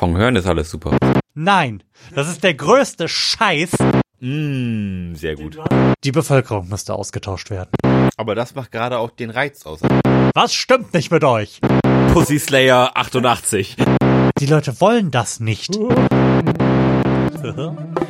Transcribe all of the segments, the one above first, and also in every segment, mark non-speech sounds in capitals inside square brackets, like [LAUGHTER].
Von Hören ist alles super. Nein, das ist der größte Scheiß. Mm, sehr gut. Die Bevölkerung müsste ausgetauscht werden. Aber das macht gerade auch den Reiz aus. Was stimmt nicht mit euch? Pussy Slayer 88. Die Leute wollen das nicht. [LAUGHS]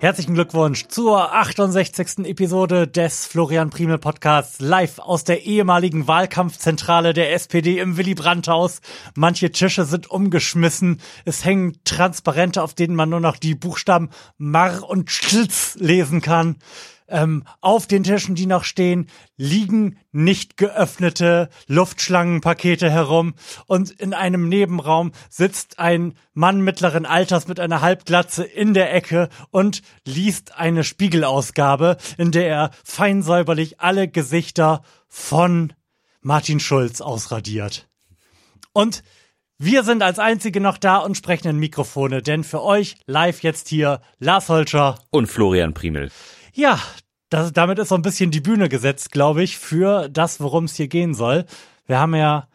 Herzlichen Glückwunsch zur 68. Episode des Florian Primel Podcasts live aus der ehemaligen Wahlkampfzentrale der SPD im Willy Brandt Haus. Manche Tische sind umgeschmissen. Es hängen Transparente, auf denen man nur noch die Buchstaben Mar und Schlitz lesen kann. Ähm, auf den Tischen, die noch stehen, liegen nicht geöffnete Luftschlangenpakete herum und in einem Nebenraum sitzt ein Mann mittleren Alters mit einer Halbglatze in der Ecke und liest eine Spiegelausgabe, in der er fein säuberlich alle Gesichter von Martin Schulz ausradiert. Und wir sind als Einzige noch da und sprechen in Mikrofone, denn für euch live jetzt hier Lars Holscher Und Florian Primel. ja, das, damit ist so ein bisschen die Bühne gesetzt, glaube ich, für das, worum es hier gehen soll. Wir haben ja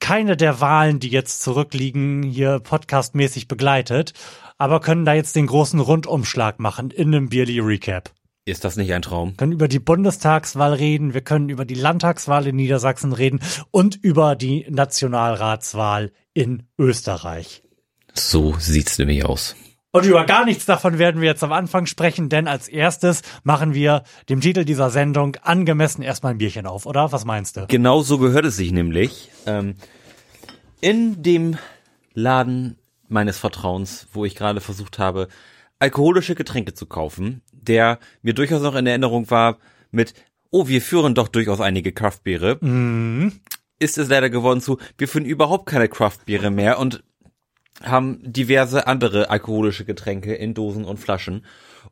keine der Wahlen, die jetzt zurückliegen, hier podcastmäßig begleitet, aber können da jetzt den großen Rundumschlag machen in einem Bierly Recap. Ist das nicht ein Traum? Wir können über die Bundestagswahl reden, wir können über die Landtagswahl in Niedersachsen reden und über die Nationalratswahl in Österreich. So sieht's nämlich aus. Und über gar nichts davon werden wir jetzt am Anfang sprechen, denn als erstes machen wir dem Titel dieser Sendung angemessen erstmal ein Bierchen auf, oder? Was meinst du? Genau so gehört es sich nämlich. Ähm, in dem Laden meines Vertrauens, wo ich gerade versucht habe, alkoholische Getränke zu kaufen, der mir durchaus noch in Erinnerung war mit, oh, wir führen doch durchaus einige Craftbiere, ist es leider geworden zu, wir führen überhaupt keine Craftbiere mehr und haben diverse andere alkoholische Getränke in Dosen und Flaschen.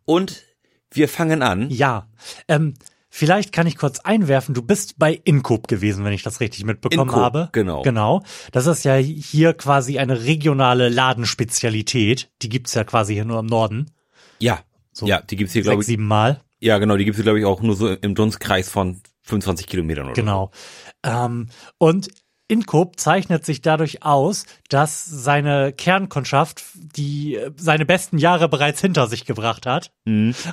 Und wir fangen an. Ja. Ähm, vielleicht kann ich kurz einwerfen, du bist bei Incoop gewesen, wenn ich das richtig mitbekommen Incoop, habe. genau. Genau. Das ist ja hier quasi eine regionale Ladenspezialität. Die gibt's ja quasi hier nur im Norden. Ja, So ja, die gibt's hier, glaube ich, sieben Mal. Ja, genau, die gibt's glaube ich, auch nur so im Dunstkreis von 25 Kilometern oder Genau. Ähm, und Incoop zeichnet sich dadurch aus, dass seine Kernkundschaft die seine besten Jahre bereits hinter sich gebracht hat.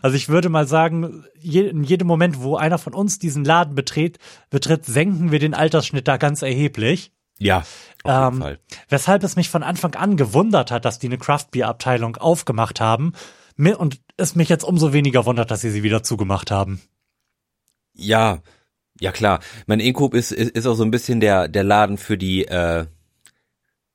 Also ich würde mal sagen, je, in jedem Moment, wo einer von uns diesen Laden betritt, betritt, senken wir den Altersschnitt da ganz erheblich. Ja, auf jeden Ähm, Fall. Weshalb es mich von Anfang an gewundert hat, dass die eine Craft-Bier-Abteilung aufgemacht haben. Und es mich jetzt umso weniger wundert, dass sie sie wieder zugemacht haben. Ja, ja klar. Mein Incoop ist, ist, ist auch so ein bisschen der, der Laden für die, äh,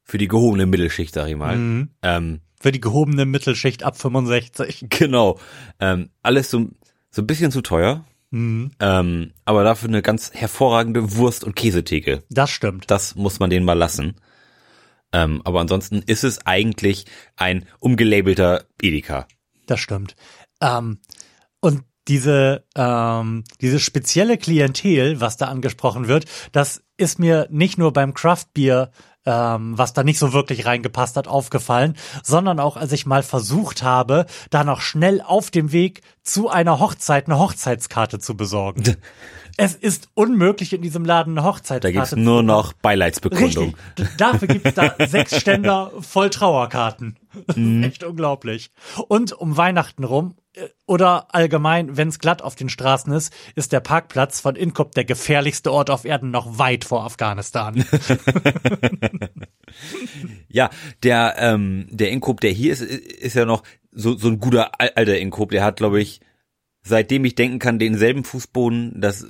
für die gehobene Mittelschicht, sag ich mal. Mhm. Ähm, Für die gehobene Mittelschicht ab 65. [LAUGHS] genau. Ähm, alles so, so ein bisschen zu teuer. Mhm. Ähm, aber dafür eine ganz hervorragende Wurst- und Käsetheke. Das stimmt. Das muss man denen mal lassen. Ähm, aber ansonsten ist es eigentlich ein umgelabelter Edeka. Das stimmt. Ähm, und diese, ähm, diese spezielle Klientel, was da angesprochen wird, das ist mir nicht nur beim Craftbier, ähm, was da nicht so wirklich reingepasst hat, aufgefallen, sondern auch als ich mal versucht habe, da noch schnell auf dem Weg zu einer Hochzeit eine Hochzeitskarte zu besorgen. [LAUGHS] es ist unmöglich, in diesem Laden eine Da Hochzeitskarte gibt's zu nur noch Beileidsbekundung. Richtig. Dafür gibt's da [LAUGHS] sechs Ständer voll Trauerkarten. Ist echt unglaublich. Und um Weihnachten rum oder allgemein, wenn's glatt auf den Straßen ist, ist der Parkplatz von Inkop der gefährlichste Ort auf Erden noch weit vor Afghanistan. [LAUGHS] Ja, der, ähm, der Inkop, der hier ist, ist ja noch so, so ein guter al- alter Inkop. Der hat, glaube ich, seitdem ich denken kann, denselben Fußboden, das,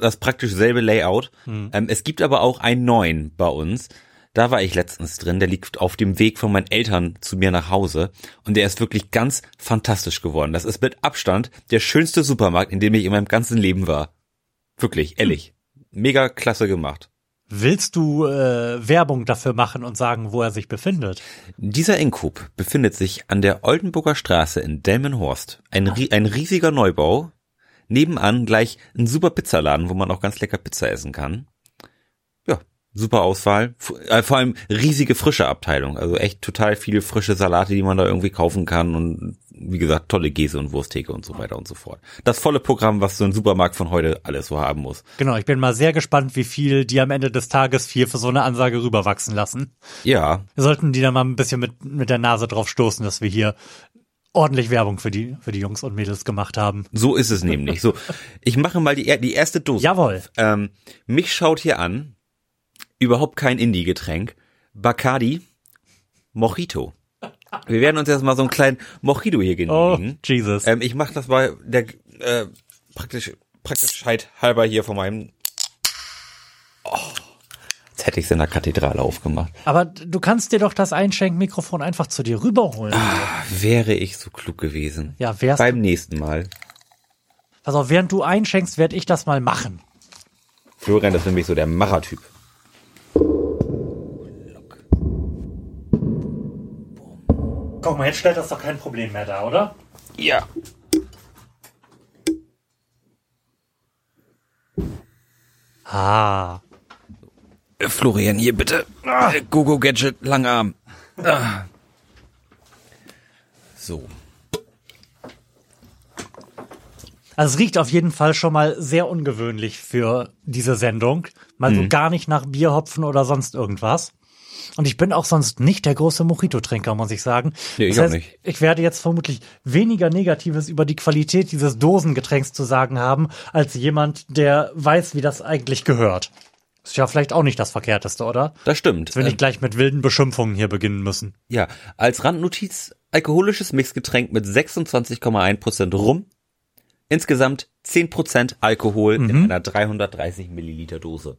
das praktisch selbe Layout. Ähm, es gibt aber auch einen neuen bei uns. Da war ich letztens drin, der liegt auf dem Weg von meinen Eltern zu mir nach Hause und der ist wirklich ganz fantastisch geworden. Das ist mit Abstand der schönste Supermarkt, in dem ich in meinem ganzen Leben war. Wirklich, ehrlich. Mega klasse gemacht. Willst du äh, Werbung dafür machen und sagen, wo er sich befindet? Dieser Inkub befindet sich an der Oldenburger Straße in Delmenhorst. Ein, ein riesiger Neubau. Nebenan gleich ein super Pizzaladen, wo man auch ganz lecker Pizza essen kann. Super Auswahl. Äh, vor allem riesige frische Abteilung. Also echt total viele frische Salate, die man da irgendwie kaufen kann und wie gesagt, tolle Käse und Wursttheke und so weiter und so fort. Das volle Programm, was so ein Supermarkt von heute alles so haben muss. Genau, ich bin mal sehr gespannt, wie viel die am Ende des Tages hier für so eine Ansage rüberwachsen lassen. Ja. Wir sollten die da mal ein bisschen mit, mit der Nase drauf stoßen, dass wir hier ordentlich Werbung für die, für die Jungs und Mädels gemacht haben. So ist es nämlich. So, [LAUGHS] ich mache mal die, die erste Dose. Jawohl. Ähm, mich schaut hier an, überhaupt kein Indie-Getränk, Bacardi Mojito. Wir werden uns jetzt mal so einen kleinen Mojito hier Oh, genehmigen. Jesus. Ähm, ich mache das mal der äh, praktisch Praktischheit halber hier von meinem. Oh, jetzt hätte ich es in der Kathedrale aufgemacht. Aber du kannst dir doch das Einschenkmikrofon einfach zu dir rüberholen. Wäre ich so klug gewesen. Ja, wär's. Beim nächsten Mal. Pass auf, während du einschenkst, werde ich das mal machen. Florian ist nämlich so der Machertyp. Guck mal, jetzt stellt das doch kein Problem mehr dar, oder? Ja. Ah. Florian, hier bitte. Äh, Gogo Gadget, Langarm. Ah. So. Also es riecht auf jeden Fall schon mal sehr ungewöhnlich für diese Sendung. Mal so gar nicht nach Bierhopfen oder sonst irgendwas. Und ich bin auch sonst nicht der große Mojito-Trinker, muss ich sagen. Nee, ich das auch nicht. Ich werde jetzt vermutlich weniger Negatives über die Qualität dieses Dosengetränks zu sagen haben, als jemand, der weiß, wie das eigentlich gehört. Ist ja vielleicht auch nicht das Verkehrteste, oder? Das stimmt. Jetzt will ich Ähm, gleich mit wilden Beschimpfungen hier beginnen müssen. ja, als Randnotiz alkoholisches Mixgetränk mit 26,1% Rum. Insgesamt 10% Alkohol Mhm. in einer 330 Milliliter Dose.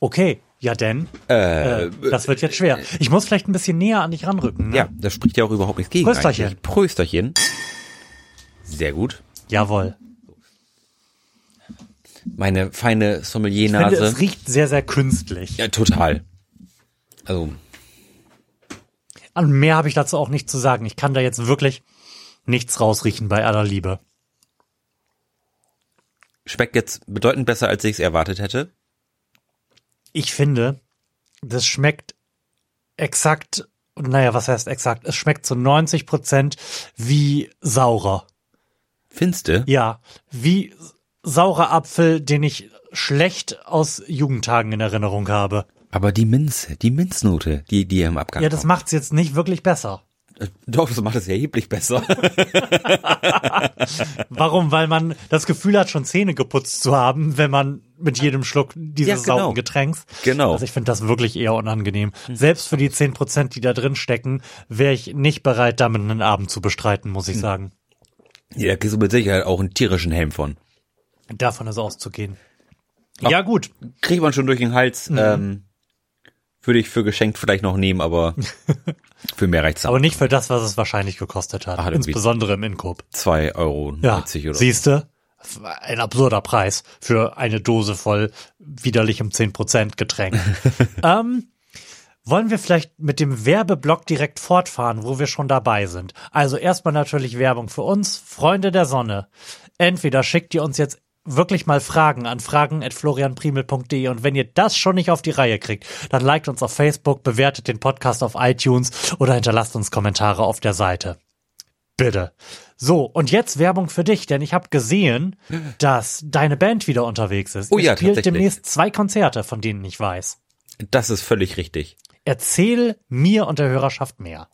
Okay, ja denn, Äh, äh, das wird jetzt schwer. Ich muss vielleicht ein bisschen näher an dich ranrücken. Ne? ja, das spricht ja auch überhaupt nichts gegen. Prösterchen. eigentlich. Prösterchen. Sehr gut. Jawohl. Meine feine Ich finde, Sommelier-Nase. es riecht sehr, sehr künstlich. Ja, total. Also, Und mehr habe ich dazu auch nicht zu sagen. Ich kann da jetzt wirklich nichts rausriechen bei aller Liebe. schmeckt jetzt bedeutend besser, als ich es erwartet hätte. Ich finde, das schmeckt exakt, naja, was heißt exakt? Es schmeckt zu 90 Prozent wie saurer. Finste? Ja, wie saurer Apfel, den ich schlecht aus Jugendtagen in Erinnerung habe. Aber die Minze, die Minznote, die, die im Abgang Ja, das macht's jetzt nicht wirklich besser. Doch, das macht es erheblich besser. [LAUGHS] Warum? Weil man das Gefühl hat, schon Zähne geputzt zu haben, wenn man mit jedem Schluck dieses Ja, genau. sauren Getränks. Genau. Also ich finde das wirklich eher unangenehm. Selbst für die 10 Prozent, die da drin stecken, wäre ich nicht bereit, damit einen Abend zu bestreiten, muss Hm. ich sagen. ja, da kriegst du mit Sicherheit auch einen tierischen Helm von. Davon ist auszugehen. Ja, gut. Kriegt man schon durch den Hals. Mhm. Ähm, würde ich für geschenkt vielleicht noch nehmen, aber [LAUGHS] für mehr reicht's Aber nicht für das, was es wahrscheinlich gekostet hat. Irgendwie- Insbesondere im Inkup. Zwei Euro Ja, oder siehste, ein absurder Preis für eine Dose voll widerlichem 10% Getränk. [LAUGHS] ähm, wollen wir vielleicht mit dem Werbeblock direkt fortfahren, wo wir schon dabei sind? Also erstmal natürlich Werbung für uns, Freunde der Sonne. Entweder schickt ihr uns jetzt wirklich mal Fragen an fragen.florianprimel.de und wenn ihr das schon nicht auf die Reihe kriegt, dann liked uns auf Facebook, bewertet den Podcast auf iTunes oder hinterlasst uns Kommentare auf der Seite. Bitte. So, und jetzt Werbung für dich, denn ich habe gesehen, [LAUGHS] dass deine Band wieder unterwegs ist. Oh Ihr ja, spielt demnächst zwei Konzerte, von denen ich weiß. Das ist völlig richtig. Erzähl mir und der Hörerschaft mehr.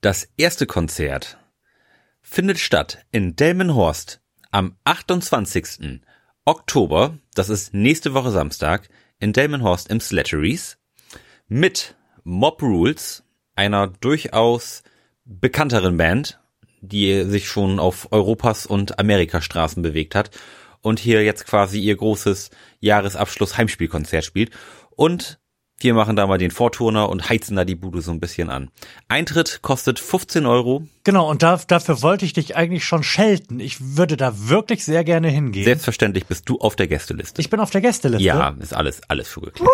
Das erste Konzert findet statt in Delmenhorst am 28. Oktober, das ist nächste Woche Samstag, in Delmenhorst im Slatteries mit Mob Rules, einer durchaus bekannteren Band, die sich schon auf Europas und Amerikastraßen bewegt hat und hier jetzt quasi ihr großes Jahresabschluss Heimspielkonzert spielt und wir machen da mal den Vorturner und heizen da die Bude so ein bisschen an. Eintritt kostet 15 Euro. Genau, und da, dafür wollte ich dich eigentlich schon schelten. Ich würde da wirklich sehr gerne hingehen. Selbstverständlich bist du auf der Gästeliste. ich bin auf der Gästeliste. ja, ist alles, alles zugeklärt.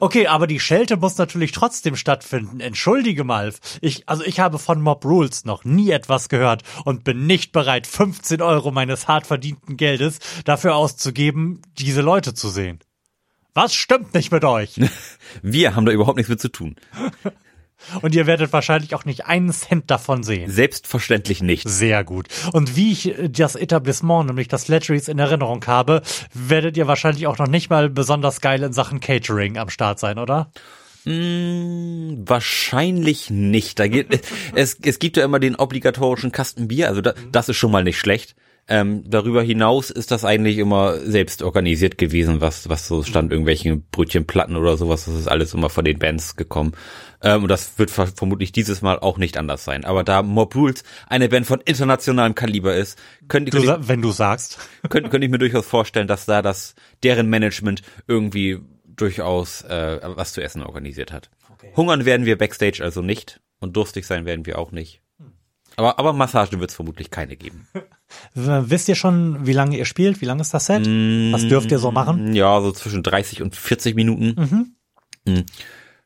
Okay, aber die Schelte muss natürlich trotzdem stattfinden. Entschuldige mal. Ich, also ich habe von Mob Rules noch nie etwas gehört und bin nicht bereit, 15 Euro meines hart verdienten Geldes dafür auszugeben, diese Leute zu sehen. Was stimmt nicht mit euch? [LAUGHS] Wir haben da überhaupt nichts mit zu tun. [LAUGHS] Und ihr werdet wahrscheinlich auch nicht einen Cent davon sehen. Selbstverständlich nicht. Sehr gut. Und wie ich das Etablissement, nämlich das Letteries in Erinnerung habe, werdet ihr wahrscheinlich auch noch nicht mal besonders geil in Sachen Catering am Start sein, oder? Mm, wahrscheinlich nicht. Da geht, [LAUGHS] es, es gibt ja immer den obligatorischen Kasten Bier, also da, das ist schon mal nicht schlecht. Ähm, darüber hinaus ist das eigentlich immer selbst organisiert gewesen, was, was so stand, irgendwelche Brötchenplatten oder sowas, das ist alles immer von den Bands gekommen. Ähm, und das wird vermutlich dieses Mal auch nicht anders sein. Aber da Mob Rules eine Band von internationalem Kaliber ist, könnte könnt wenn du sagst, [LAUGHS] könnte, könnte ich mir durchaus vorstellen, dass da das deren Management irgendwie durchaus äh, was zu essen organisiert hat. Okay. Hungern werden wir backstage also nicht und durstig sein werden wir auch nicht. Aber, aber Massagen wird es vermutlich keine geben. Wisst ihr schon, wie lange ihr spielt? Wie lange ist das Set? Mm, Was dürft ihr so machen? Ja, so zwischen 30 und 40 Minuten. Mhm. Mm.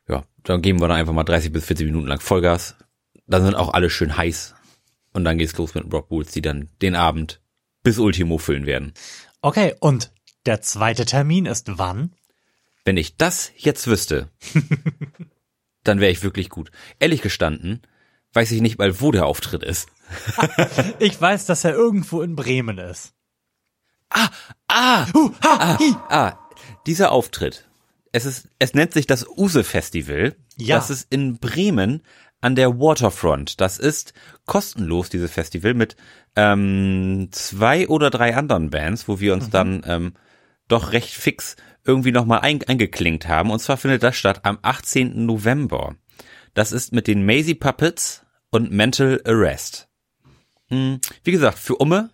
Ja, dann geben wir dann einfach mal 30 bis 40 Minuten lang Vollgas. Dann sind auch alle schön heiß. Und dann geht's los mit Rock Bulls, die dann den Abend bis Ultimo füllen werden. Okay, und der zweite Termin ist wann? Wenn ich das jetzt wüsste, [LAUGHS] dann wäre ich wirklich gut. Ehrlich gestanden, weiß ich nicht mal, wo der Auftritt ist. [LAUGHS] ich weiß, dass er irgendwo in Bremen ist. Ah, ah, uh, ha, ah, ah, dieser Auftritt. Es ist, es nennt sich das Use Festival. Ja. Das ist in Bremen an der Waterfront. Das ist kostenlos, dieses Festival, mit ähm, zwei oder drei anderen Bands, wo wir uns mhm. dann ähm, doch recht fix irgendwie nochmal ein, eingeklinkt haben. Und zwar findet das statt am 18. November. Das ist mit den Maisie Puppets und Mental Arrest. Hm, wie gesagt, für Umme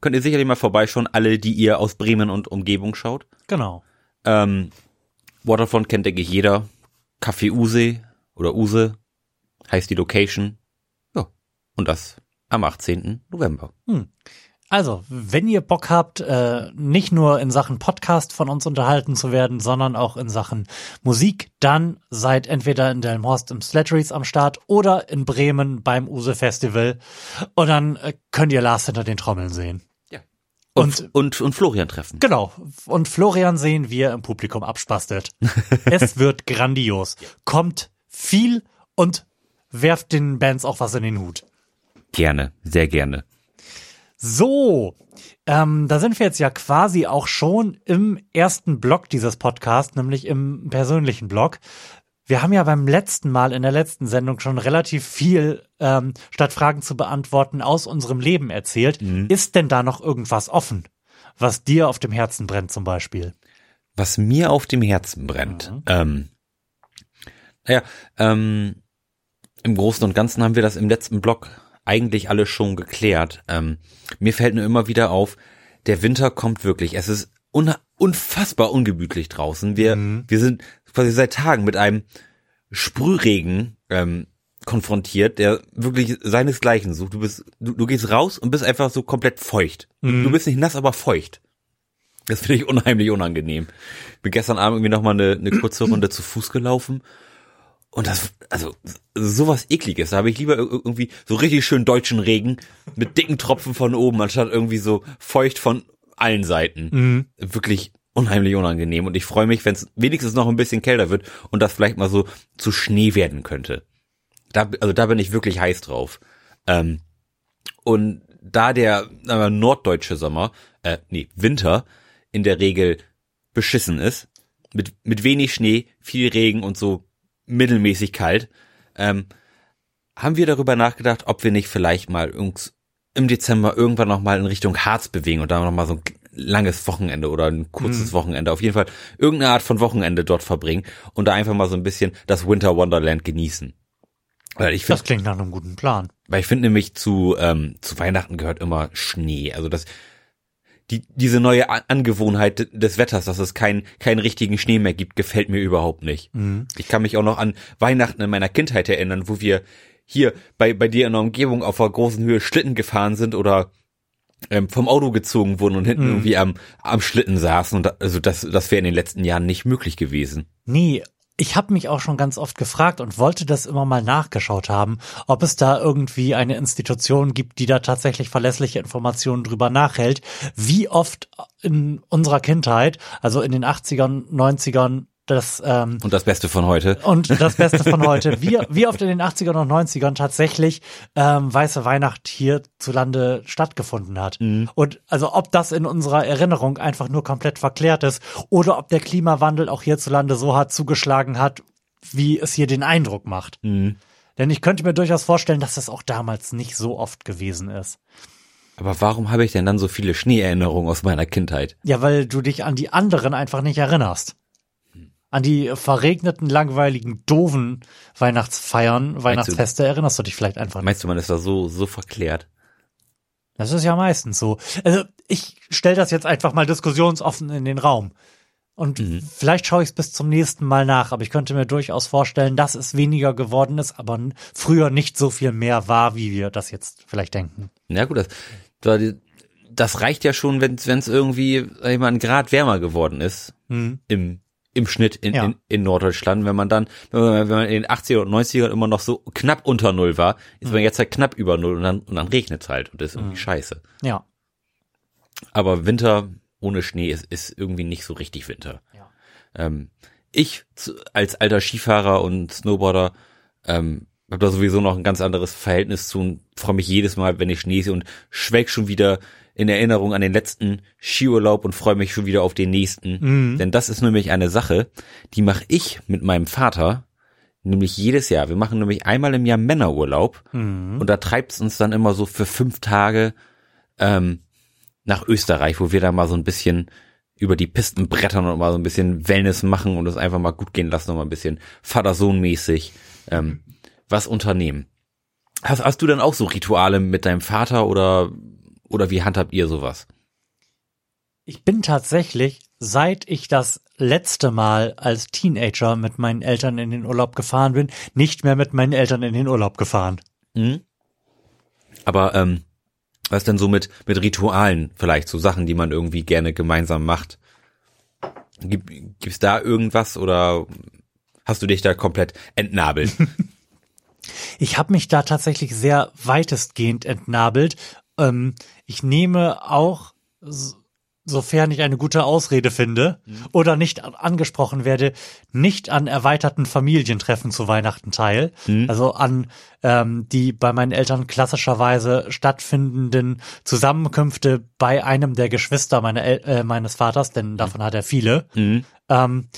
könnt ihr sicherlich mal vorbeischauen, alle, die ihr aus Bremen und Umgebung schaut. Genau. Ähm, Waterfront kennt, denke ich, jeder. Café Use oder Use heißt die Location. Ja. Und das am 18. November. Hm. Also, wenn ihr Bock habt, äh, nicht nur in Sachen Podcast von uns unterhalten zu werden, sondern auch in Sachen Musik, dann seid entweder in Delmhorst im Slatteries am Start oder in Bremen beim Use Festival. Und dann äh, könnt ihr Lars hinter den Trommeln sehen. Ja. Und, und, und, und Florian treffen. Genau. Und Florian sehen, wie er im Publikum abspastelt. [LAUGHS] es wird grandios. Kommt viel und werft den Bands auch was in den Hut. Gerne, sehr gerne. So, ähm, da sind wir jetzt ja quasi auch schon im ersten Block dieses Podcasts, nämlich im persönlichen Block. Wir haben ja beim letzten Mal in der letzten Sendung schon relativ viel, ähm, statt Fragen zu beantworten, aus unserem Leben erzählt. Mhm. Ist denn da noch irgendwas offen, was dir auf dem Herzen brennt zum Beispiel? Was mir auf dem Herzen brennt. Mhm. Ähm, naja, ähm, im Großen und Ganzen haben wir das im letzten Block eigentlich alles schon geklärt. Ähm, mir fällt nur immer wieder auf, der Winter kommt wirklich. Es ist unfassbar ungemütlich draußen. Wir, mhm. wir sind quasi seit Tagen mit einem Sprühregen ähm, konfrontiert, der wirklich seinesgleichen sucht. Du bist, du, du gehst raus und bist einfach so komplett feucht. Mhm. Du bist nicht nass, aber feucht. Das finde ich unheimlich unangenehm. Bin gestern Abend irgendwie nochmal eine, eine kurze Runde zu Fuß gelaufen und das, also sowas ekliges. Da habe ich lieber irgendwie so richtig schön deutschen Regen mit dicken Tropfen von oben, anstatt irgendwie so feucht von allen Seiten. Mhm. Wirklich unheimlich unangenehm. Und ich freue mich, wenn es wenigstens noch ein bisschen kälter wird und das vielleicht mal so zu Schnee werden könnte. Da, also da bin ich wirklich heiß drauf. Ähm, und da der äh, norddeutsche Sommer, äh, nee, Winter in der Regel beschissen ist, mit, mit wenig Schnee, viel Regen und so mittelmäßig kalt, ähm, haben wir darüber nachgedacht, ob wir nicht vielleicht mal im Dezember irgendwann noch mal in Richtung Harz bewegen und da noch mal so ein langes Wochenende oder ein kurzes mhm. Wochenende, auf jeden Fall irgendeine Art von Wochenende dort verbringen und da einfach mal so ein bisschen das Winter Wonderland genießen. Weil ich find, das klingt nach einem guten Plan. Weil ich finde nämlich zu ähm, zu Weihnachten gehört immer Schnee. Also das die, diese neue Angewohnheit des Wetters, dass es keinen keinen richtigen Schnee mehr gibt, gefällt mir überhaupt nicht. Mhm. Ich kann mich auch noch an Weihnachten in meiner Kindheit erinnern, wo wir hier bei, bei dir in der Umgebung auf einer großen Höhe Schlitten gefahren sind oder ähm, vom Auto gezogen wurden und hinten mhm. irgendwie am, am Schlitten saßen. Und da, also das, das wäre in den letzten Jahren nicht möglich gewesen. Nee, ich habe mich auch schon ganz oft gefragt und wollte das immer mal nachgeschaut haben, ob es da irgendwie eine Institution gibt, die da tatsächlich verlässliche Informationen drüber nachhält, wie oft in unserer Kindheit, also in den 80ern, 90ern, das ähm, und das Beste von heute. Und das Beste von heute. Wie, wie oft in den 80ern und 90ern tatsächlich ähm, Weiße Weihnacht hierzulande stattgefunden hat. Mhm. Und also ob das in unserer Erinnerung einfach nur komplett verklärt ist oder ob der Klimawandel auch hierzulande so hart zugeschlagen hat, wie es hier den Eindruck macht. Mhm. Denn ich könnte mir durchaus vorstellen, dass das auch damals nicht so oft gewesen ist. Aber warum habe ich denn dann so viele Schneeerinnerungen aus meiner Kindheit? Ja, weil du dich an die anderen einfach nicht erinnerst an die verregneten, langweiligen, doofen Weihnachtsfeiern, Weihnachtsfeste du, erinnerst du dich vielleicht einfach nicht. Meinst du, man ist da so, so verklärt? Das ist ja meistens so. Also ich stelle das jetzt einfach mal diskussionsoffen in den Raum. Und mhm. vielleicht schaue ich es bis zum nächsten Mal nach, aber ich könnte mir durchaus vorstellen, dass es weniger geworden ist, aber früher nicht so viel mehr war, wie wir das jetzt vielleicht denken. Ja gut, das, das reicht ja schon, wenn es irgendwie sag ich mal, ein Grad wärmer geworden ist mhm. im im Schnitt in, ja. in, in Norddeutschland. Wenn man dann, wenn man, wenn man in den 80er und 90ern immer noch so knapp unter Null war, ist mhm. man jetzt halt knapp über Null und dann, und dann regnet es halt und das ist irgendwie mhm. scheiße. Ja. Aber Winter ohne Schnee ist, ist irgendwie nicht so richtig Winter. Ja. Ähm, ich als alter Skifahrer und Snowboarder ähm, habe da sowieso noch ein ganz anderes Verhältnis zu und freue mich jedes Mal, wenn ich Schnee sehe und schwelg schon wieder in Erinnerung an den letzten Skiurlaub und freue mich schon wieder auf den nächsten. Mhm. Denn das ist nämlich eine Sache, die mache ich mit meinem Vater nämlich jedes Jahr. Wir machen nämlich einmal im Jahr Männerurlaub mhm. und da treibt es uns dann immer so für fünf Tage ähm, nach Österreich, wo wir da mal so ein bisschen über die Pisten brettern und mal so ein bisschen Wellness machen und es einfach mal gut gehen lassen und mal ein bisschen Vater-Sohn-mäßig ähm, was unternehmen. Hast, hast du dann auch so Rituale mit deinem Vater oder oder wie handhabt ihr sowas? Ich bin tatsächlich, seit ich das letzte Mal als Teenager mit meinen Eltern in den Urlaub gefahren bin, nicht mehr mit meinen Eltern in den Urlaub gefahren. Mhm. Aber ähm, was denn so mit mit Ritualen vielleicht so Sachen, die man irgendwie gerne gemeinsam macht? Gibt gibt's da irgendwas oder hast du dich da komplett entnabelt? [LAUGHS] [LAUGHS] ich habe mich da tatsächlich sehr weitestgehend entnabelt ähm, ich nehme auch, sofern ich eine gute Ausrede finde mhm. oder nicht angesprochen werde, nicht an erweiterten Familientreffen zu Weihnachten teil. Mhm. Also an ähm, die bei meinen Eltern klassischerweise stattfindenden Zusammenkünfte bei einem der Geschwister meine El äh, meines Vaters, denn davon mhm. hat er viele. Mhm. Ähm,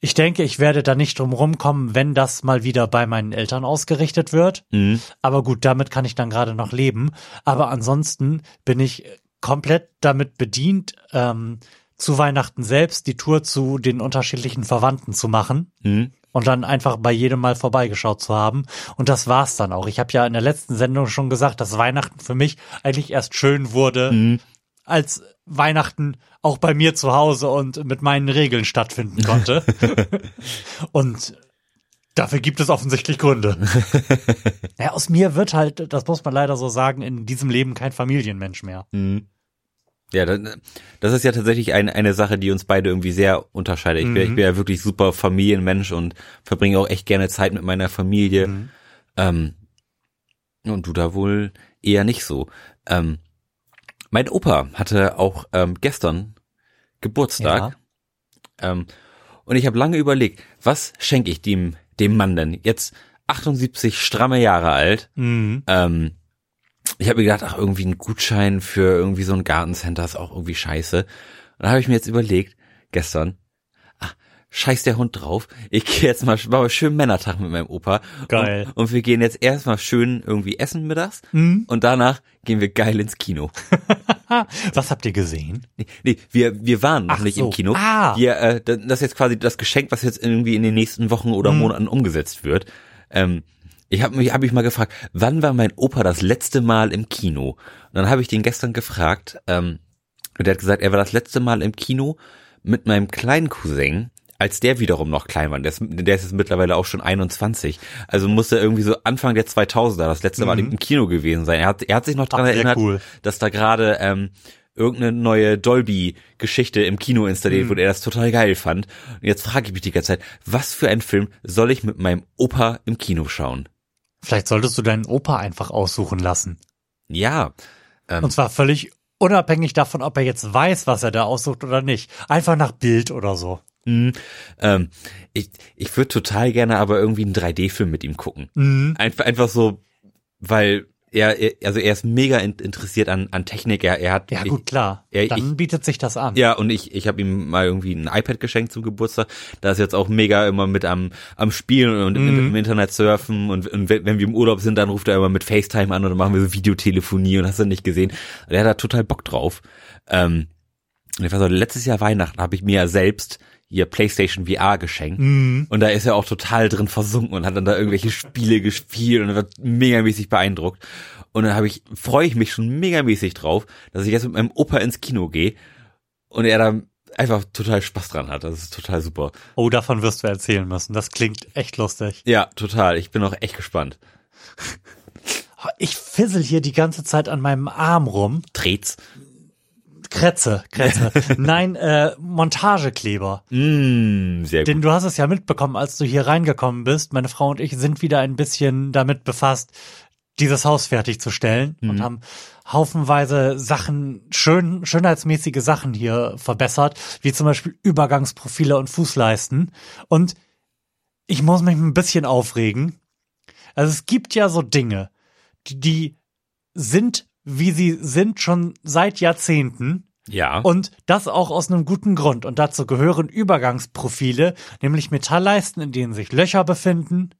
ich denke, ich werde da nicht drum rumkommen, wenn das mal wieder bei meinen Eltern ausgerichtet wird. Mhm. Aber gut, damit kann ich dann gerade noch leben. Aber ansonsten bin ich komplett damit bedient, ähm, zu Weihnachten selbst die Tour zu den unterschiedlichen Verwandten zu machen. Mhm. Und dann einfach bei jedem Mal vorbeigeschaut zu haben. Und das war's dann auch. Ich habe ja in der letzten Sendung schon gesagt, dass Weihnachten für mich eigentlich erst schön wurde, mhm. Als Weihnachten auch bei mir zu Hause und mit meinen Regeln stattfinden konnte. [LAUGHS] und dafür gibt es offensichtlich Gründe. [LAUGHS] ja, aus mir wird halt, das muss man leider so sagen, in diesem Leben kein Familienmensch mehr. Mhm. Ja, das ist ja tatsächlich eine, eine Sache, die uns beide irgendwie sehr unterscheidet. Ich, bin, ich mhm. bin ja wirklich super Familienmensch und verbringe auch echt gerne Zeit mit meiner Familie. Mhm. Ähm, und du da wohl eher nicht so. Ähm, mein Opa hatte auch ähm, gestern Geburtstag. Ja. Ähm, und ich habe lange überlegt, was schenke ich dem, dem Mann denn? Jetzt 78 stramme Jahre alt. Mhm. Ähm, ich habe mir gedacht, ach, irgendwie ein Gutschein für irgendwie so ein Gartencenter ist auch irgendwie scheiße. Und dann habe ich mir jetzt überlegt, gestern, scheiß der Hund drauf. Ich gehe jetzt mal, mal schön Männertag mit meinem Opa. Geil. Und, und wir gehen jetzt erstmal schön irgendwie essen mittags mhm. und danach gehen wir geil ins Kino. [LAUGHS] Was habt ihr gesehen? Nee, nee wir, wir waren noch Ach nicht so. im Kino. Ah. Wir, äh, das ist jetzt quasi das Geschenk, was jetzt irgendwie in den nächsten Wochen oder mhm. Monaten umgesetzt wird. Ähm, ich habe mich, hab mich mal gefragt, wann war mein Opa das letzte Mal im Kino? Und dann habe ich den gestern gefragt, ähm, und er hat gesagt, er war das letzte Mal im Kino mit meinem kleinen Cousin als der wiederum noch klein war. Der ist, der ist jetzt mittlerweile auch schon 21. Also musste irgendwie so Anfang der 2000er das letzte Mal mhm. im Kino gewesen sein. Er hat, er hat sich noch dran Ach, erinnert, cool. dass da gerade ähm, irgendeine neue Dolby-Geschichte im Kino installiert, Mhm. wo er das total geil fand. Und jetzt frage ich mich die ganze Zeit, was für einen Film soll ich mit meinem Opa im Kino schauen? Vielleicht solltest du deinen Opa einfach aussuchen lassen. Ja, ähm, Und zwar völlig unabhängig davon, ob er jetzt weiß, was er da aussucht oder nicht. Einfach nach Bild oder so. Mh, ähm, ich, ich würde total gerne aber irgendwie einen 3D-Film mit ihm gucken. Mhm. Einfach, einfach so, weil er, er, also er ist mega in, interessiert an, an Technik. Er, er hat, Ja, ich, gut, klar. Ja, Dann ich- bietet sich das an. Ja, und ich, ich habe ihm mal irgendwie ein iPad geschenkt zum Geburtstag. Da ist jetzt auch mega immer mit am, am Spielen und im, Mhm. im Internet surfen. Und, und wenn, wenn wir im Urlaub sind, dann ruft er immer mit FaceTime an und dann machen wir so Videotelefonie und hast du nicht gesehen. Und er hat da total Bock drauf. Ähm, und ich weiß auch, letztes Jahr Weihnachten habe ich mir ja selbst hier PlayStation VR geschenkt. Mhm. Und da ist er auch total drin versunken und hat dann da irgendwelche Spiele gespielt und wird megamäßig beeindruckt. Und dann habe ich, freue ich mich schon megamäßig drauf, dass ich jetzt mit meinem Opa ins Kino gehe und er da einfach total Spaß dran hat. Das ist total super. Oh, davon wirst du erzählen müssen. Das klingt echt lustig. Ja, total. Ich bin auch echt gespannt. Ich fissel hier die ganze Zeit an meinem Arm rum. Dreht's. Kretze, Kretze. [LAUGHS] Nein, äh, Montagekleber. Mm, sehr gut. Denn du hast es ja mitbekommen, als du hier reingekommen bist. Meine Frau und ich sind wieder ein bisschen damit befasst, dieses Haus fertigzustellen und haben haufenweise Sachen, schön, schönheitsmäßige Sachen hier verbessert, wie zum Beispiel Übergangsprofile und Fußleisten. Und ich muss mich ein bisschen aufregen. Also es gibt ja so Dinge, die, die sind, wie sie sind, schon seit Jahrzehnten. Ja. Und das auch aus einem guten Grund. Und dazu gehören Übergangsprofile, nämlich Metallleisten, in denen sich Löcher befinden.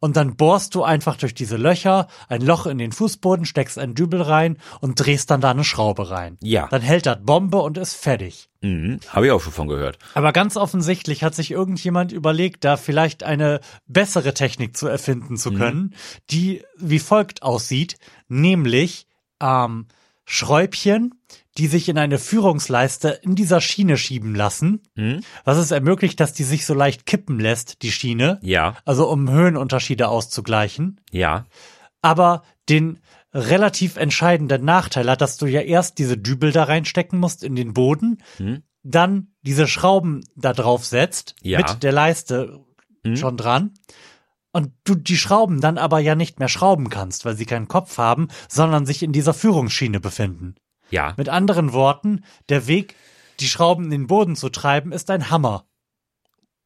Und dann bohrst du einfach durch diese Löcher ein Loch in den Fußboden, steckst einen Dübel rein und drehst dann da eine Schraube rein. Ja. Dann hält das Bombe und ist fertig. Mhm, Habe ich auch schon von gehört. Aber ganz offensichtlich hat sich irgendjemand überlegt, da vielleicht eine bessere Technik zu erfinden zu können, die wie folgt aussieht, nämlich ähm, Schräubchen, die sich in eine Führungsleiste in dieser Schiene schieben lassen, Mhm. was es ermöglicht, dass die sich so leicht kippen lässt, die Schiene, Ja, also um Höhenunterschiede auszugleichen, ja. aber den relativ entscheidenden Nachteil hat, dass du ja erst diese Dübel da reinstecken musst in den Boden, Mhm. dann diese Schrauben da drauf setzt, Ja. mit der Leiste Mhm. schon dran. Und du die Schrauben dann aber ja nicht mehr schrauben kannst, weil sie keinen Kopf haben, sondern sich in dieser Führungsschiene befinden. Ja. Mit anderen Worten, der Weg, die Schrauben in den Boden zu treiben, ist ein Hammer.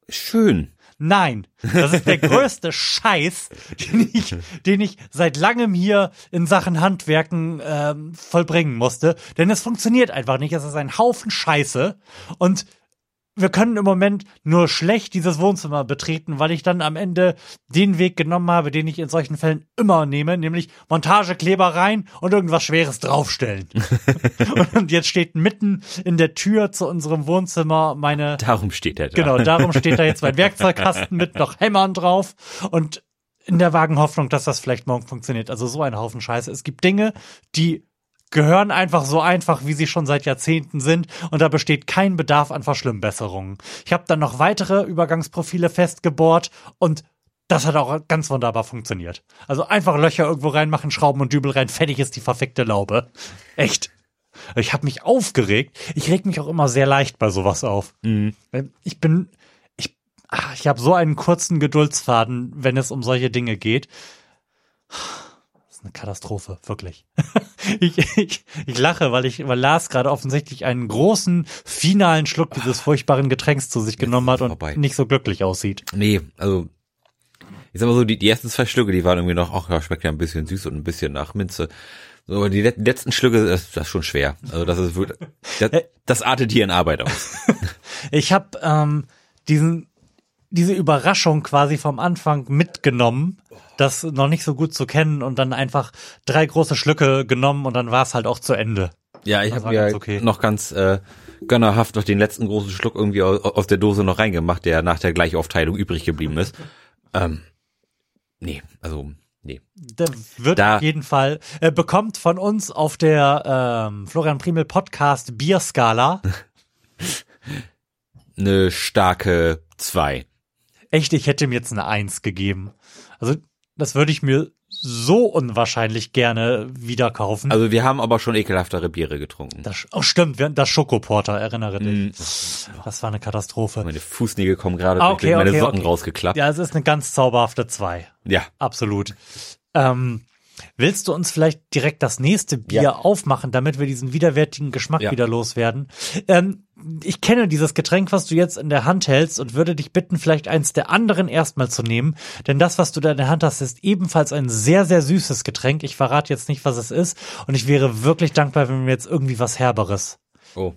Schön. Nein, das ist der [LAUGHS] größte Scheiß, den ich, den ich seit langem hier in Sachen Handwerken ähm, vollbringen musste. Denn es funktioniert einfach nicht. Es ist ein Haufen Scheiße. Und wir können im Moment nur schlecht dieses Wohnzimmer betreten, weil ich dann am Ende den Weg genommen habe, den ich in solchen Fällen immer nehme, nämlich Montagekleber rein und irgendwas Schweres draufstellen. [LAUGHS] und jetzt steht mitten in der Tür zu unserem Wohnzimmer meine Darum steht er da. Genau, darum steht da jetzt mein Werkzeugkasten mit noch Hämmern drauf und in der vagen Hoffnung, dass das vielleicht morgen funktioniert. Also so ein Haufen Scheiße. Es gibt Dinge, die gehören einfach so einfach, wie sie schon seit Jahrzehnten sind und da besteht kein Bedarf an Verschlimmbesserungen. Ich habe dann noch weitere Übergangsprofile festgebohrt und das hat auch ganz wunderbar funktioniert. Also einfach Löcher irgendwo reinmachen, Schrauben und Dübel rein, fertig ist die verfickte Laube. Echt. Ich habe mich aufgeregt. Ich reg mich auch immer sehr leicht bei sowas auf. Mhm. Ich bin, ich, ah, ich habe so einen kurzen Geduldsfaden, wenn es um solche Dinge geht. Das ist eine Katastrophe, wirklich. [LAUGHS] [LAUGHS] ich, ich, ich lache, weil ich, weil Lars gerade offensichtlich einen großen finalen Schluck dieses furchtbaren Getränks zu sich genommen hat und vorbei. nicht so glücklich aussieht. Nee, also ich sag mal so, die, die ersten zwei Schlücke, die waren irgendwie noch, ach ja, schmeckt ja ein bisschen süß und ein bisschen nach Minze. So, aber die let- letzten Schlücke, das, das ist schon schwer. Also das ist wirklich, das, das artet hier in Arbeit aus. [LAUGHS] Ich habe ähm, diesen diese Überraschung quasi vom Anfang mitgenommen, das noch nicht so gut zu kennen und dann einfach drei große Schlücke genommen und dann war es halt auch zu Ende. Ja, ich habe mir ganz okay. noch ganz äh, gönnerhaft noch den letzten großen Schluck irgendwie aus, aus der Dose noch reingemacht, der nach der Gleichaufteilung übrig geblieben ist. Ähm, nee, also nee. Der wird Da- auf jeden Fall, äh, bekommt von uns auf der ähm, Florian Primel Podcast Bierskala. [LAUGHS] Eine starke zwei. Echt, ich hätte ihm jetzt eine Eins gegeben. Also, das würde ich mir so unwahrscheinlich gerne wieder kaufen. Also wir haben aber schon ekelhaftere Biere getrunken. das, oh stimmt, wir- das Schokoporter, erinnere dich. Mm. Das war eine Katastrophe. Meine Fußnägel kommen gerade Ah, okay, meine okay, Socken okay. rausgeklappt. Ja, es ist eine ganz zauberhafte zwei. ja. Absolut. Ähm, willst du uns vielleicht direkt das nächste Bier Ja. aufmachen, damit wir diesen widerwärtigen Geschmack Ja. wieder loswerden? Ähm, ich kenne dieses Getränk, was du jetzt in der Hand hältst und würde dich bitten, vielleicht eins der anderen erstmal zu nehmen. Denn das, was du da in der Hand hast, ist ebenfalls ein sehr, sehr süßes Getränk. Ich verrate jetzt nicht, was es ist. Und ich wäre wirklich dankbar, wenn wir jetzt irgendwie was Herberes Oh.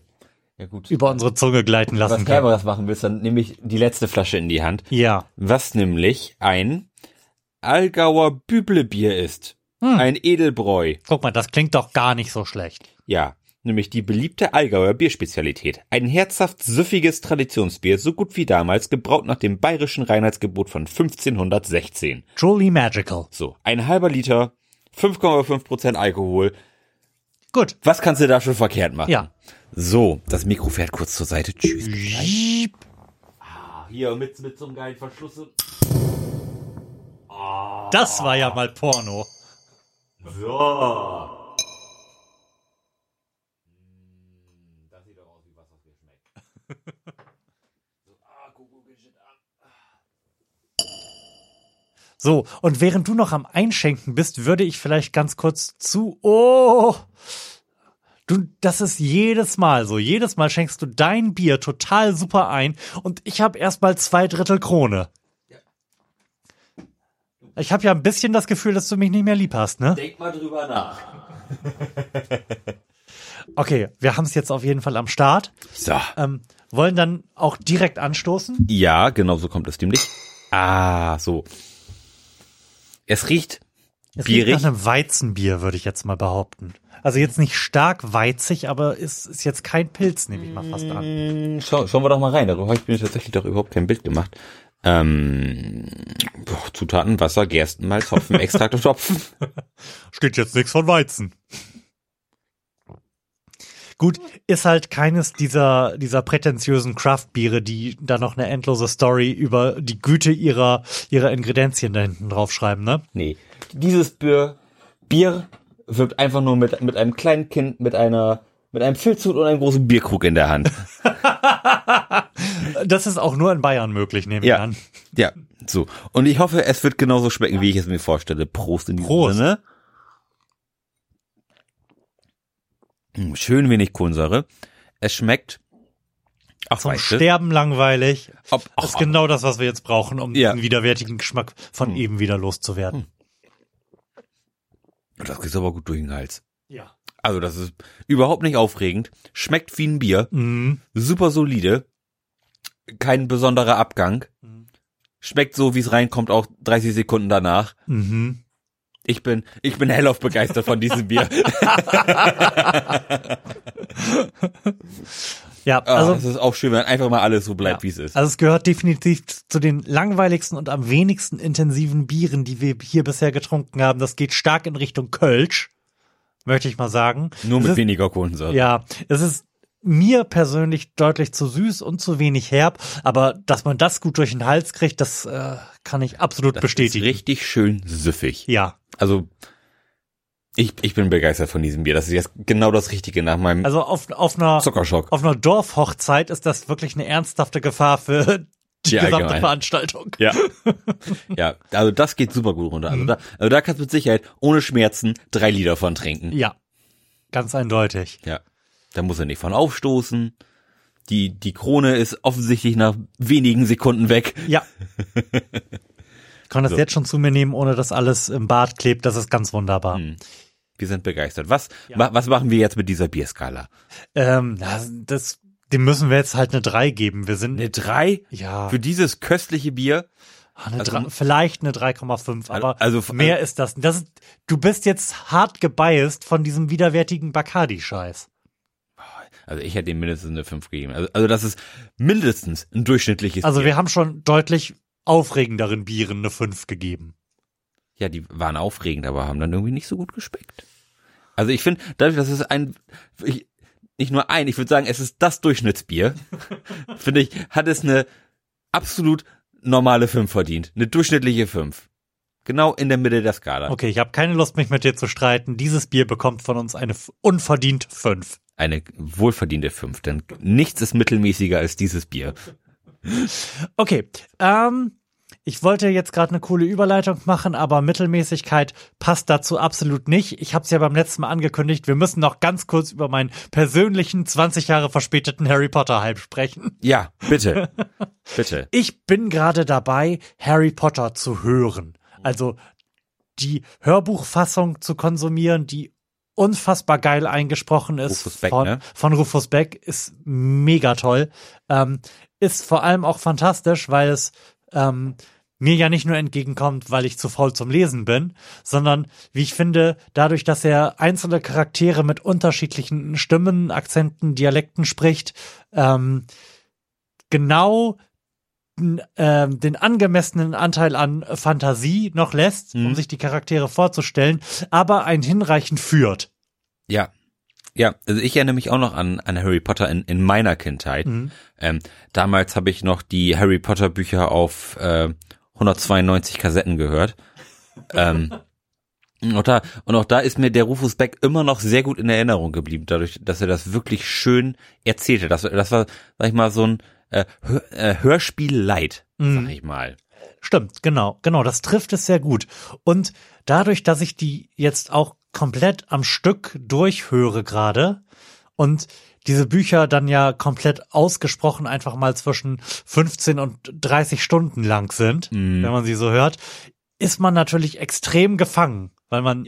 Ja gut. über unsere Zunge gleiten lassen was können. Herberes machen willst, dann nehme ich die letzte Flasche in die Hand. Ja. Was nämlich ein Allgauer Büblebier ist. Hm. Ein Edelbräu. Guck mal, das klingt doch gar nicht so schlecht. Ja, nämlich die beliebte Allgäuer Bierspezialität. Ein herzhaft süffiges Traditionsbier, so gut wie damals, gebraut nach dem bayerischen Reinheitsgebot von 1516. Truly magical. So, ein halber Liter, 5,5% Alkohol. Gut. Was kannst du da schon verkehrt machen? Ja. So, das Mikro fährt kurz zur Seite. Tschüss. Ah, Hier mit, mit so einem geilen Verschluss. Das war ja mal Porno. So. So, ah, und während du noch am Einschenken bist, würde ich vielleicht ganz kurz zu. Oh! Du, das ist jedes Mal so. Jedes Mal schenkst du dein Bier total super ein und ich habe erstmal zwei Drittel Krone. Ich habe ja ein bisschen das Gefühl, dass du mich nicht mehr lieb hast, ne? Denk mal drüber nach. [LAUGHS] Okay, wir haben es jetzt auf jeden Fall am Start. So. Ähm, wollen dann auch direkt anstoßen? Ja, genau so kommt es nämlich. Ah, so. Es riecht Es Bierig? riecht nach einem Weizenbier, würde ich jetzt mal behaupten. Also jetzt nicht stark weizig, aber ist, ist jetzt kein Pilz, nehme ich mal fast an. Mm, Schau, schauen wir doch mal rein. Darüber habe ich mir tatsächlich doch überhaupt kein Bild gemacht. Ähm, boah, Zutaten, Wasser, Gerstenmalz, Hopfen, Extrakt und Hopfen. [LAUGHS] Steht jetzt nichts von Weizen. Gut, ist halt keines dieser, dieser prätentiösen Craft-Biere, die da noch eine endlose Story über die Güte ihrer, ihrer Ingredienzien da hinten draufschreiben, ne? Nee, dieses Bier, Bier wirbt einfach nur mit, mit einem kleinen Kind, mit einer, mit einem Filzhut und einem großen Bierkrug in der Hand. [LAUGHS] Das ist auch nur in Bayern möglich, nehme ich Ja. an. Ja, so. Und ich hoffe, es wird genauso schmecken, wie ich es mir vorstelle. Prost in diesem Prost. Sinne. Hm, Schön wenig Kohlensäure. Es schmeckt. Ach, Zum Sterben langweilig. ob, ach, ist genau das, was wir jetzt brauchen, um Ja. diesen widerwärtigen Geschmack von eben wieder loszuwerden. das geht aber gut durch den Hals. Ja. Also das ist überhaupt nicht aufregend. Schmeckt wie ein Bier. Mhm. Super solide. Kein besonderer Abgang. Mhm. Schmeckt so, wie es reinkommt, auch 30 Sekunden danach. Mhm. Ich bin, ich bin hellauf begeistert von diesem Bier. [LAUGHS] Ja, Also, also es ist auch schön, wenn einfach mal alles so bleibt, Ja. wie es ist. Also es gehört definitiv zu den langweiligsten und am wenigsten intensiven Bieren, die wir hier bisher getrunken haben. Das geht stark in Richtung Kölsch, möchte ich mal sagen. Nur Es mit ist, weniger Kohlensäure. Ja, es ist mir persönlich deutlich zu süß und zu wenig herb, aber dass man das gut durch den Hals kriegt, das äh, kann ich absolut Das bestätigen. Ist richtig schön süffig. Ja, Also, ich, ich bin begeistert von diesem Bier. Das ist jetzt genau das Richtige nach meinem also auf, auf einer Zuckerschock. auf einer Dorfhochzeit ist das wirklich eine ernsthafte Gefahr für [LAUGHS] die Ja, gesamte allgemein. Veranstaltung. Ja. [LAUGHS] ja, also das geht super gut runter. Also da, also da kannst du mit Sicherheit ohne Schmerzen drei Liter von trinken. Ja, ganz eindeutig. Ja. Da muss er nicht von aufstoßen. Die, die Krone ist offensichtlich nach wenigen Sekunden weg. Ja. [LAUGHS] Ich kann das So. jetzt schon zu mir nehmen, ohne dass alles im Bart klebt. Das ist ganz wunderbar. Hm. Wir sind begeistert. Was, wa, was machen wir jetzt mit dieser Bierskala? Ähm, das, das, dem müssen wir jetzt halt eine 3 geben. Wir sind Eine drei ja für dieses köstliche Bier? eine also- drei, vielleicht eine 3,5, aber Also- mehr ist das. das ist, du bist jetzt hart gebiased von diesem widerwärtigen Bacardi-Scheiß. Also ich hätte ihm mindestens eine fünf gegeben. Also, also das ist mindestens ein durchschnittliches Also Bier. wir haben schon deutlich aufregenderen Bieren eine 5 gegeben. Ja, die waren aufregend, aber haben dann irgendwie nicht so gut geschmeckt. Also ich finde, dadurch, dass es ein, ich, nicht nur ein, ich würde sagen, es ist das Durchschnittsbier, [LAUGHS] finde ich, hat es eine absolut normale 5 verdient. Eine durchschnittliche 5. Genau in der Mitte der Skala. Okay, ich habe keine Lust, mich mit dir zu streiten. Dieses Bier bekommt von uns eine unverdient 5. Eine wohlverdiente 5, denn nichts ist mittelmäßiger als dieses Bier. Okay, ähm, ich wollte jetzt gerade eine coole Überleitung machen, aber Mittelmäßigkeit passt dazu absolut nicht. Ich habe es ja beim letzten Mal angekündigt, wir müssen noch ganz kurz über meinen persönlichen 20 Jahre verspäteten Harry Potter Hype sprechen. Ja, bitte. [LAUGHS] bitte. Ich bin gerade dabei, Harry Potter zu hören. Also die Hörbuchfassung zu konsumieren, die unfassbar geil eingesprochen ist Rufus Beck, von, ne? von Rufus Beck, ist mega toll. Ähm, ist vor allem auch fantastisch, weil es ähm, mir ja nicht nur entgegenkommt, weil ich zu faul zum Lesen bin, sondern wie ich finde, dadurch, dass er einzelne Charaktere mit unterschiedlichen Stimmen, Akzenten, Dialekten spricht, ähm, genau ähm, den angemessenen Anteil an Fantasie noch lässt, um Mhm. sich die Charaktere vorzustellen, aber ein hinreichend führt. Ja. Ja, also ich erinnere mich auch noch an, an Harry Potter in, in meiner Kindheit. Mhm. Ähm, damals habe ich noch die Harry Potter Bücher auf äh, 192 Kassetten gehört. ähm, und, auch da, und auch da ist mir der Rufus Beck immer noch sehr gut in Erinnerung geblieben, dadurch, dass er das wirklich schön erzählte. Das, das war, sag ich mal, so ein äh, Hör, äh, Hörspiel Light, Mhm. sag ich mal. Stimmt, genau, genau, das trifft es sehr gut. Und dadurch, dass ich die jetzt auch komplett am Stück durchhöre gerade und diese Bücher dann ja komplett ausgesprochen einfach mal zwischen 15 und 30 Stunden lang sind, Mhm. wenn man sie so hört, ist man natürlich extrem gefangen, weil man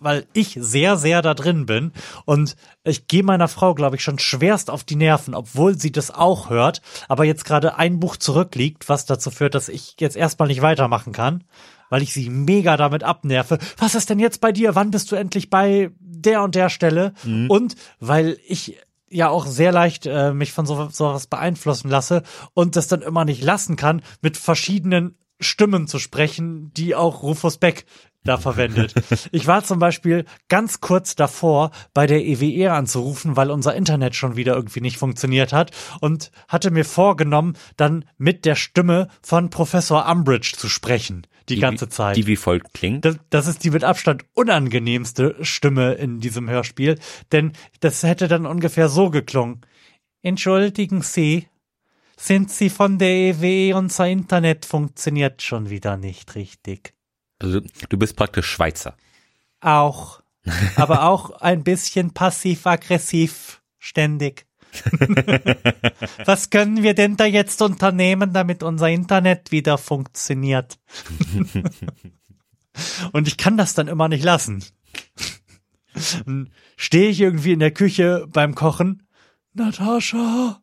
weil ich sehr, sehr da drin bin. Und ich gehe meiner Frau, glaube ich, schon schwerst auf die Nerven, obwohl sie das auch hört, aber jetzt gerade ein Buch zurückliegt, was dazu führt, dass ich jetzt erstmal nicht weitermachen kann, weil ich sie mega damit abnerve. Was ist denn jetzt bei dir? Wann bist du endlich bei der und der Stelle? Und weil ich ja auch sehr leicht äh, mich von so, sowas beeinflussen lasse und das dann immer nicht lassen kann, mit verschiedenen Stimmen zu sprechen, die auch Rufus Beck da [LAUGHS] verwendet. Ich war zum Beispiel ganz kurz davor, bei der EWE anzurufen, weil unser Internet schon wieder irgendwie nicht funktioniert hat und hatte mir vorgenommen, dann mit der Stimme von Professor Umbridge zu sprechen, die, ganze wie, Zeit. Die wie folgt klingt. Das, das ist die mit Abstand unangenehmste Stimme in diesem Hörspiel, denn das hätte dann ungefähr so geklungen. Entschuldigen Sie, sind Sie von der EWE? Unser Internet funktioniert schon wieder nicht richtig. Also, du bist praktisch Schweizer. Auch, aber auch ein bisschen passiv-aggressiv ständig. [LAUGHS] Was können wir denn da jetzt unternehmen, damit unser Internet wieder funktioniert? [LAUGHS] Und ich kann das dann immer nicht lassen. Stehe ich irgendwie in der Küche beim Kochen. Natascha,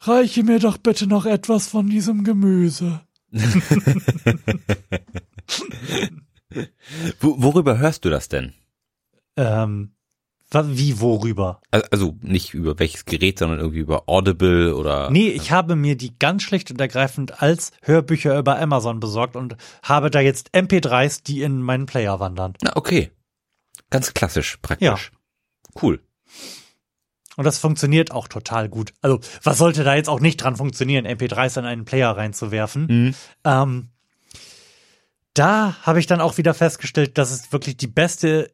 reiche mir doch bitte noch etwas von diesem Gemüse. [LAUGHS] [LAUGHS] Wo, worüber hörst du das denn? Ähm, wie, worüber? Also, nicht über welches Gerät, sondern irgendwie über Audible oder. Nee, ich habe mir die ganz schlicht und ergreifend als Hörbücher über Amazon besorgt und habe da jetzt MP3s, die in meinen Player wandern. Na, okay. Ganz klassisch, praktisch. Cool. Und das funktioniert auch total gut. Also, was sollte da jetzt auch nicht dran funktionieren, MP3s in einen Player reinzuwerfen? Mhm. Ähm, da habe ich dann auch wieder festgestellt, dass es wirklich die beste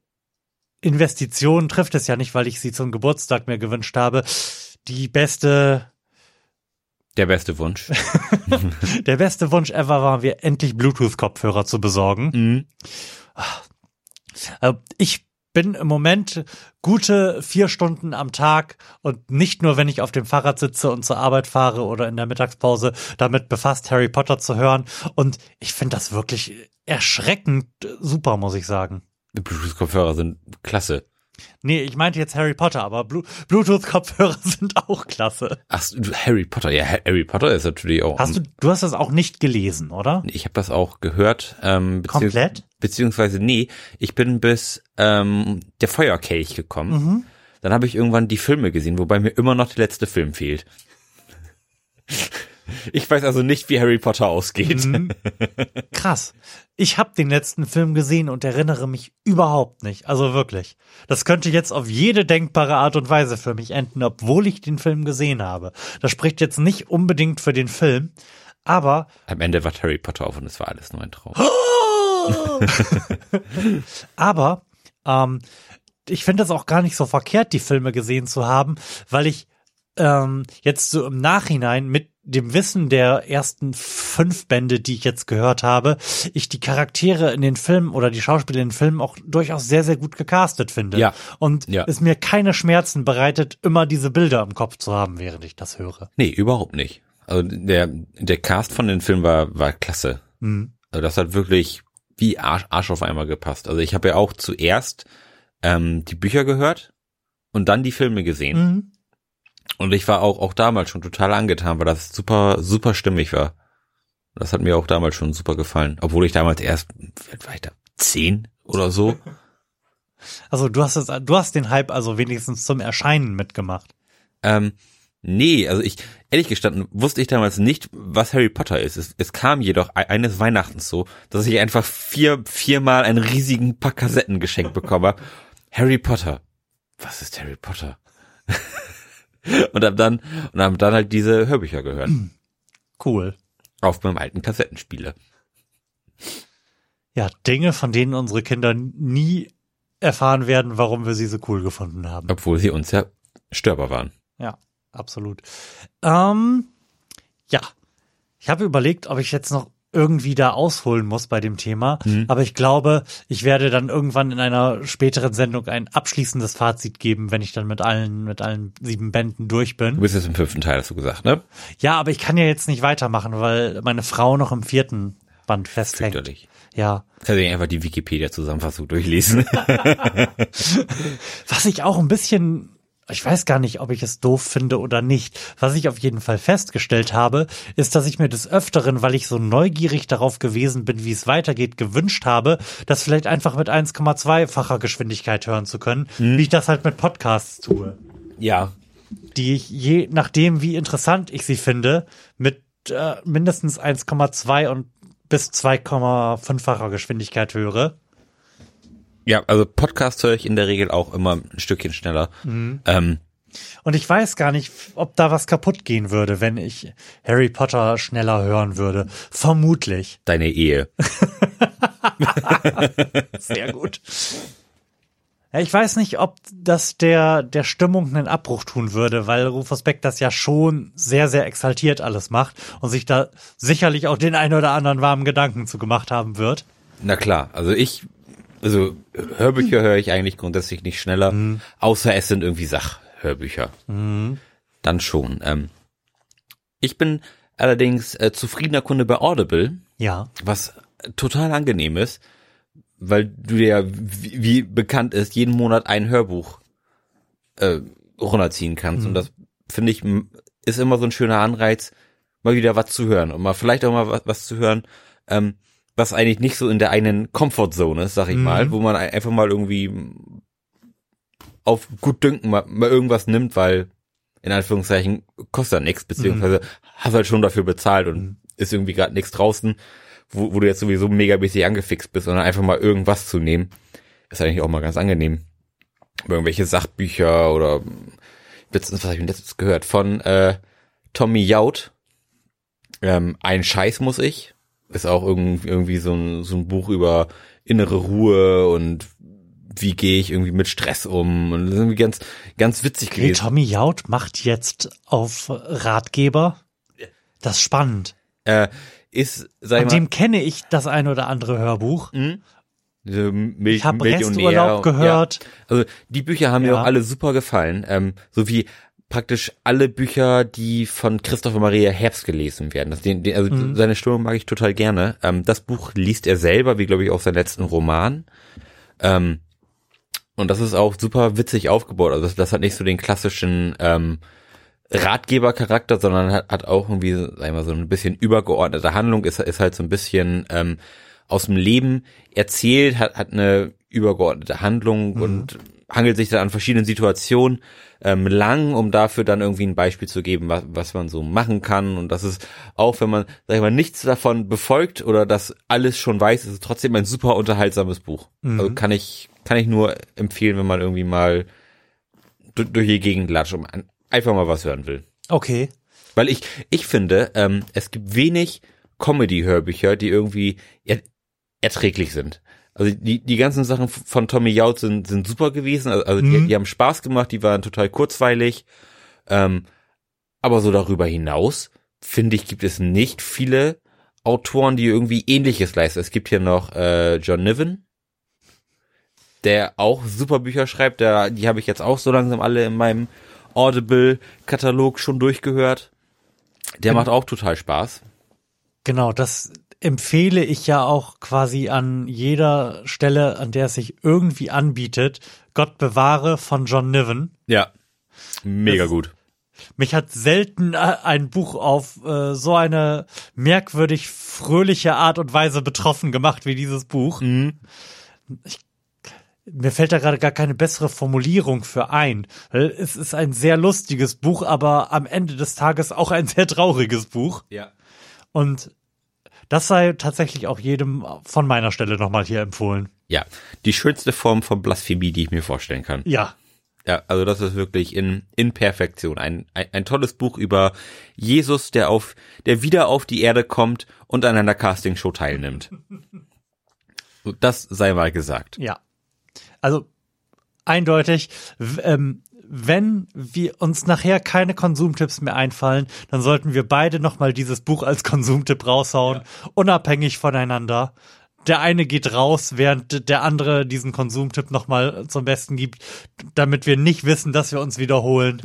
Investition trifft es ja nicht, weil ich sie zum Geburtstag mir gewünscht habe. Die beste, Der beste Wunsch. [LAUGHS] der beste Wunsch ever war, mir endlich Bluetooth-Kopfhörer zu besorgen. mhm. Also ich bin im Moment gute vier Stunden am Tag und nicht nur, wenn ich auf dem Fahrrad sitze und zur Arbeit fahre oder in der Mittagspause damit befasst, Harry Potter zu hören. Und ich finde das wirklich erschreckend super, muss ich sagen. Bluetooth-Kopfhörer sind klasse. Nee, ich meinte jetzt Harry Potter, aber Blu Bluetooth-Kopfhörer [LAUGHS] sind auch klasse. Ach, Harry Potter. Ja, Harry Potter ist natürlich auch. Hast du, du hast das auch nicht gelesen, oder? Ich habe das auch gehört. Ähm, beziehungs- Komplett? Beziehungsweise, nee, ich bin bis ähm, der Feuerkelch gekommen. Mhm. Dann habe ich irgendwann die Filme gesehen, wobei mir immer noch der letzte Film fehlt. Ich weiß also nicht, wie Harry Potter ausgeht. Mhm. Krass. Ich habe den letzten Film gesehen und erinnere mich überhaupt nicht. Also wirklich. Das könnte jetzt auf jede denkbare Art und Weise für mich enden, obwohl ich den Film gesehen habe. Das spricht jetzt nicht unbedingt für den Film, aber Am Ende war Harry Potter auf und es war alles nur ein Traum. [LAUGHS] Aber ähm, ich finde es auch gar nicht so verkehrt, die Filme gesehen zu haben, weil ich ähm, jetzt so im Nachhinein mit dem Wissen der ersten fünf Bände, die ich jetzt gehört habe, ich die Charaktere in den Filmen oder die Schauspieler in den Filmen auch durchaus sehr, sehr gut gecastet finde. Ja. Und Ja. es mir keine Schmerzen bereitet, immer diese Bilder im Kopf zu haben, während ich das höre. Nee, überhaupt nicht. Also der, der Cast von den Filmen war, war klasse. Mhm. Also das hat wirklich wie Arsch, Arsch auf einmal gepasst. Also ich habe ja auch zuerst ähm, die Bücher gehört und dann die Filme gesehen. Mhm. Und ich war auch, auch damals schon total angetan, weil das super, super stimmig war. Das hat mir auch damals schon super gefallen. Obwohl ich damals erst, war ich da, zehn oder so? [LAUGHS] Also du hast es, du hast den Hype also wenigstens zum Erscheinen mitgemacht. ähm, nee, also ich, ehrlich gestanden, wusste ich damals nicht, was Harry Potter ist. Es, es kam jedoch e- eines Weihnachtens so, dass ich einfach vier, viermal einen riesigen Pack Kassetten geschenkt bekomme. Harry Potter. Was ist Harry Potter? [LAUGHS] [LAUGHS] und hab dann, und hab dann halt diese Hörbücher gehört. [CLEARS THROAT] Cool. Auf meinem alten Kassettenspieler. Ja, Dinge, von denen unsere Kinder nie erfahren werden, warum wir sie so cool gefunden haben. Obwohl sie uns ja Störber waren. Ja, absolut. Ähm, ja, ich habe überlegt, ob ich jetzt noch irgendwie da ausholen muss bei dem Thema, aber ich glaube, ich werde dann irgendwann in einer späteren Sendung ein abschließendes Fazit geben, wenn ich dann mit allen mit allen sieben Bänden durch Du bin. bist jetzt im fünften Teil, hast du gesagt, ne? Ja, aber ich kann ja jetzt nicht weitermachen, weil meine Frau noch im vierten Band festhängt. Fürchterlich. Ja, Kannst du einfach die Wikipedia-Zusammenfassung durchlesen. [LAUGHS] [LAUGHS] Was ich auch ein bisschen, ich weiß gar nicht, ob ich es doof finde oder nicht. Was ich auf jeden Fall festgestellt habe, ist, dass ich mir des Öfteren, weil ich so neugierig darauf gewesen bin, wie es weitergeht, gewünscht habe, das vielleicht einfach mit 1,2-facher Geschwindigkeit hören zu können, wie ich das halt mit Podcasts tue. ja. Die ich je nachdem, wie interessant ich sie finde, mit äh, mindestens 1,2 und bis 2,5-facher Geschwindigkeit höre. Ja, also Podcast höre ich in der Regel auch immer ein Stückchen schneller. Ähm, Und ich weiß gar nicht, ob da was kaputt gehen würde, wenn ich Harry Potter schneller hören würde. Vermutlich. deine Ehe. [LAUGHS] Sehr gut. Ich weiß nicht, ob das der, der Stimmung einen Abbruch tun würde, weil Rufus Beck das ja schon sehr, sehr exaltiert alles macht und sich da sicherlich auch den ein oder anderen warmen Gedanken zu gemacht haben wird. Na klar, also ich, also Hörbücher höre ich eigentlich grundsätzlich nicht schneller, außer es sind irgendwie Sachhörbücher. Dann schon. Ähm, ich bin allerdings äh, zufriedener Kunde bei Audible, Ja. was total angenehm ist, weil du dir ja, wie, wie bekannt ist, jeden Monat ein Hörbuch äh, runterziehen kannst. Und das finde ich ist immer so ein schöner Anreiz, mal wieder was zu hören und mal vielleicht auch mal was, was zu hören, ähm, was eigentlich nicht so in der eigenen Comfortzone ist, sag ich mal, wo man ein- einfach mal irgendwie auf gut dünken mal, mal irgendwas nimmt, weil in Anführungszeichen kostet ja nichts, beziehungsweise hast halt schon dafür bezahlt und ist irgendwie gerade nichts draußen, wo, wo du jetzt sowieso megamäßig angefixt bist, sondern einfach mal irgendwas zu nehmen, ist eigentlich auch mal ganz angenehm. Irgendwelche Sachbücher oder letztens, was habe ich letztens gehört? Von äh, Tommy Jaud. Ähm, ein Scheiß muss ich. Ist auch irgendwie, irgendwie so, ein, so ein Buch über innere Ruhe und wie gehe ich irgendwie mit Stress um. Und das ist irgendwie ganz, ganz witzig gewesen. Tommy Jaud macht jetzt auf Ratgeber. Das ist spannend. Äh, ist, sag ich Von mal, dem kenne ich das ein oder andere Hörbuch. so Mil Ich hab Millionär Resturlaub gehört. Ja. Also die Bücher haben mir Ja. auch alle super gefallen. Ähm, so wie praktisch alle Bücher, die von Christopher Maria Herbst gelesen werden. Das, den, den, also Mhm. seine Stimme mag ich total gerne. Ähm, das Buch liest er selber, wie glaube ich auch seinen letzten Roman. Ähm, und das ist auch super witzig aufgebaut. Also das, das hat nicht so den klassischen ähm, Ratgebercharakter, sondern hat, hat auch irgendwie, sag ich mal, so ein bisschen übergeordnete Handlung, ist, ist halt so ein bisschen ähm, aus dem Leben erzählt, hat, hat eine übergeordnete Handlung und hangelt sich dann an verschiedenen Situationen ähm, lang, um dafür dann irgendwie ein Beispiel zu geben, was, was man so machen kann. Und das ist auch, wenn man, sag ich mal, nichts davon befolgt oder das alles schon weiß, ist es trotzdem ein super unterhaltsames Buch. Also kann ich, kann ich nur empfehlen, wenn man irgendwie mal du- durch die Gegend latscht und ein- einfach mal was hören will. Okay. Weil ich, ich finde, ähm, es gibt wenig Comedy-Hörbücher, die irgendwie, ja, erträglich sind. Also die, die ganzen Sachen von Tommy Jaud sind, sind super gewesen. Also, also mhm. die, die haben Spaß gemacht, die waren total kurzweilig. Ähm, aber so darüber hinaus, finde ich, gibt es nicht viele Autoren, die irgendwie ähnliches leisten. Es gibt hier noch äh, John Niven, der auch super Bücher schreibt. Der, die habe ich jetzt auch so langsam alle in meinem Audible-Katalog schon durchgehört. Der macht auch total Spaß. Genau, das empfehle ich ja auch quasi an jeder Stelle, an der es sich irgendwie anbietet. Gott bewahre von John Niven. Ja, mega das, gut. Mich hat selten äh, ein Buch auf äh, so eine merkwürdig fröhliche Art und Weise betroffen gemacht wie dieses Buch. Mhm. Ich mir fällt da gerade gar keine bessere Formulierung für ein. Es ist ein sehr lustiges Buch, aber am Ende des Tages auch ein sehr trauriges Buch. Ja. Und das sei tatsächlich auch jedem von meiner Stelle nochmal hier empfohlen. Ja, die schönste Form von Blasphemie, die ich mir vorstellen kann. Ja. Ja, also das ist wirklich in, in Perfektion. Ein, ein, ein tolles Buch über Jesus, der auf, der wieder auf die Erde kommt und an einer Castingshow teilnimmt. das sei mal gesagt. Ja. Also eindeutig, ähm, wenn wir uns nachher keine Konsumtipps mehr einfallen, dann sollten wir beide nochmal dieses Buch als Konsumtipp raushauen, ja. unabhängig voneinander. Der eine geht raus, während der andere diesen Konsumtipp nochmal zum Besten gibt, damit wir nicht wissen, dass wir uns wiederholen.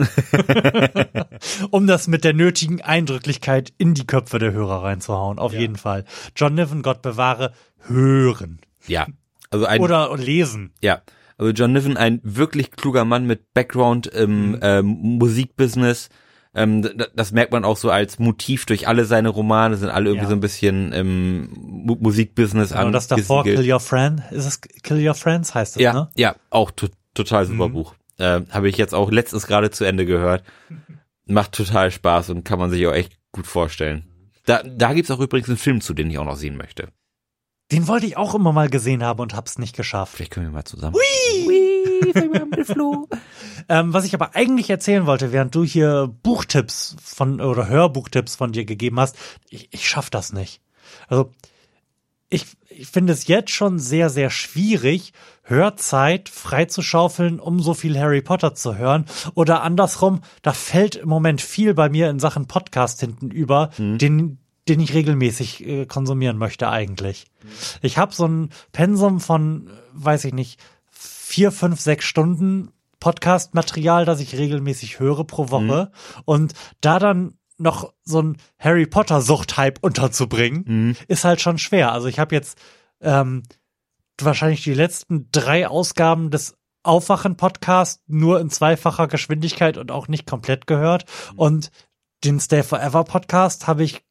[LAUGHS] um das mit der nötigen Eindrücklichkeit in die Köpfe der Hörer reinzuhauen, auf ja. jeden Fall. John Niven, Gott bewahre, hören. Ja. Also ein, Oder lesen. Ja. Also John Niven, ein wirklich kluger Mann mit Background im mhm. ähm, Musikbusiness. Ähm, das merkt man auch so als Motiv durch alle seine Romane, sind alle irgendwie ja. so ein bisschen im Mu Musikbusiness an. Und das davor Kill Your Friend, ist es Kill Your Friends heißt das, ja, ne? Ja, auch to total super mhm. Buch. Äh, Habe ich jetzt auch letztens gerade zu Ende gehört. Macht total Spaß und kann man sich auch echt gut vorstellen. Da, da gibt's auch übrigens einen Film zu, den ich auch noch sehen möchte. Den wollte ich auch immer mal gesehen haben und hab's nicht geschafft. Vielleicht können wir mal zusammen. Hui! Hui, Flo. [LAUGHS] ähm, was ich aber eigentlich erzählen wollte, während du hier Buchtipps von oder Hörbuchtipps von dir gegeben hast, ich, ich schaff das nicht. Also ich, ich finde es jetzt schon sehr, sehr schwierig, Hörzeit freizuschaufeln, um so viel Harry Potter zu hören. Oder andersrum, da fällt im Moment viel bei mir in Sachen Podcast hinten über, mhm. den, den ich regelmäßig äh, konsumieren möchte eigentlich. Ich habe so ein Pensum von, weiß ich nicht, vier, fünf, sechs Stunden Podcast-Material, das ich regelmäßig höre pro Woche. Mhm. Und da dann noch so ein Harry Potter-Sucht-Hype unterzubringen, mhm. ist halt schon schwer. Also ich habe jetzt ähm, wahrscheinlich die letzten drei Ausgaben des Aufwachen-Podcast nur in zweifacher Geschwindigkeit und auch nicht komplett gehört. Mhm. Und den Stay Forever Podcast habe ich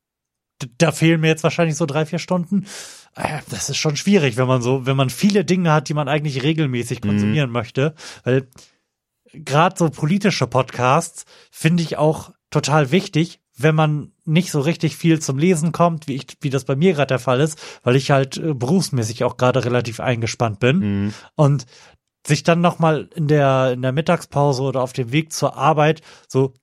da fehlen mir jetzt wahrscheinlich so drei, vier Stunden. Äh, das ist schon schwierig, wenn man so, wenn man viele Dinge hat, die man eigentlich regelmäßig mhm. konsumieren mhm. möchte. Weil gerade so politische Podcasts finde ich auch total wichtig, wenn man nicht so richtig viel zum Lesen kommt, wie ich, wie das bei mir gerade der Fall ist, weil ich halt äh, berufsmäßig auch gerade relativ eingespannt bin mhm. und sich dann noch mal in der in der Mittagspause oder auf dem Weg zur Arbeit so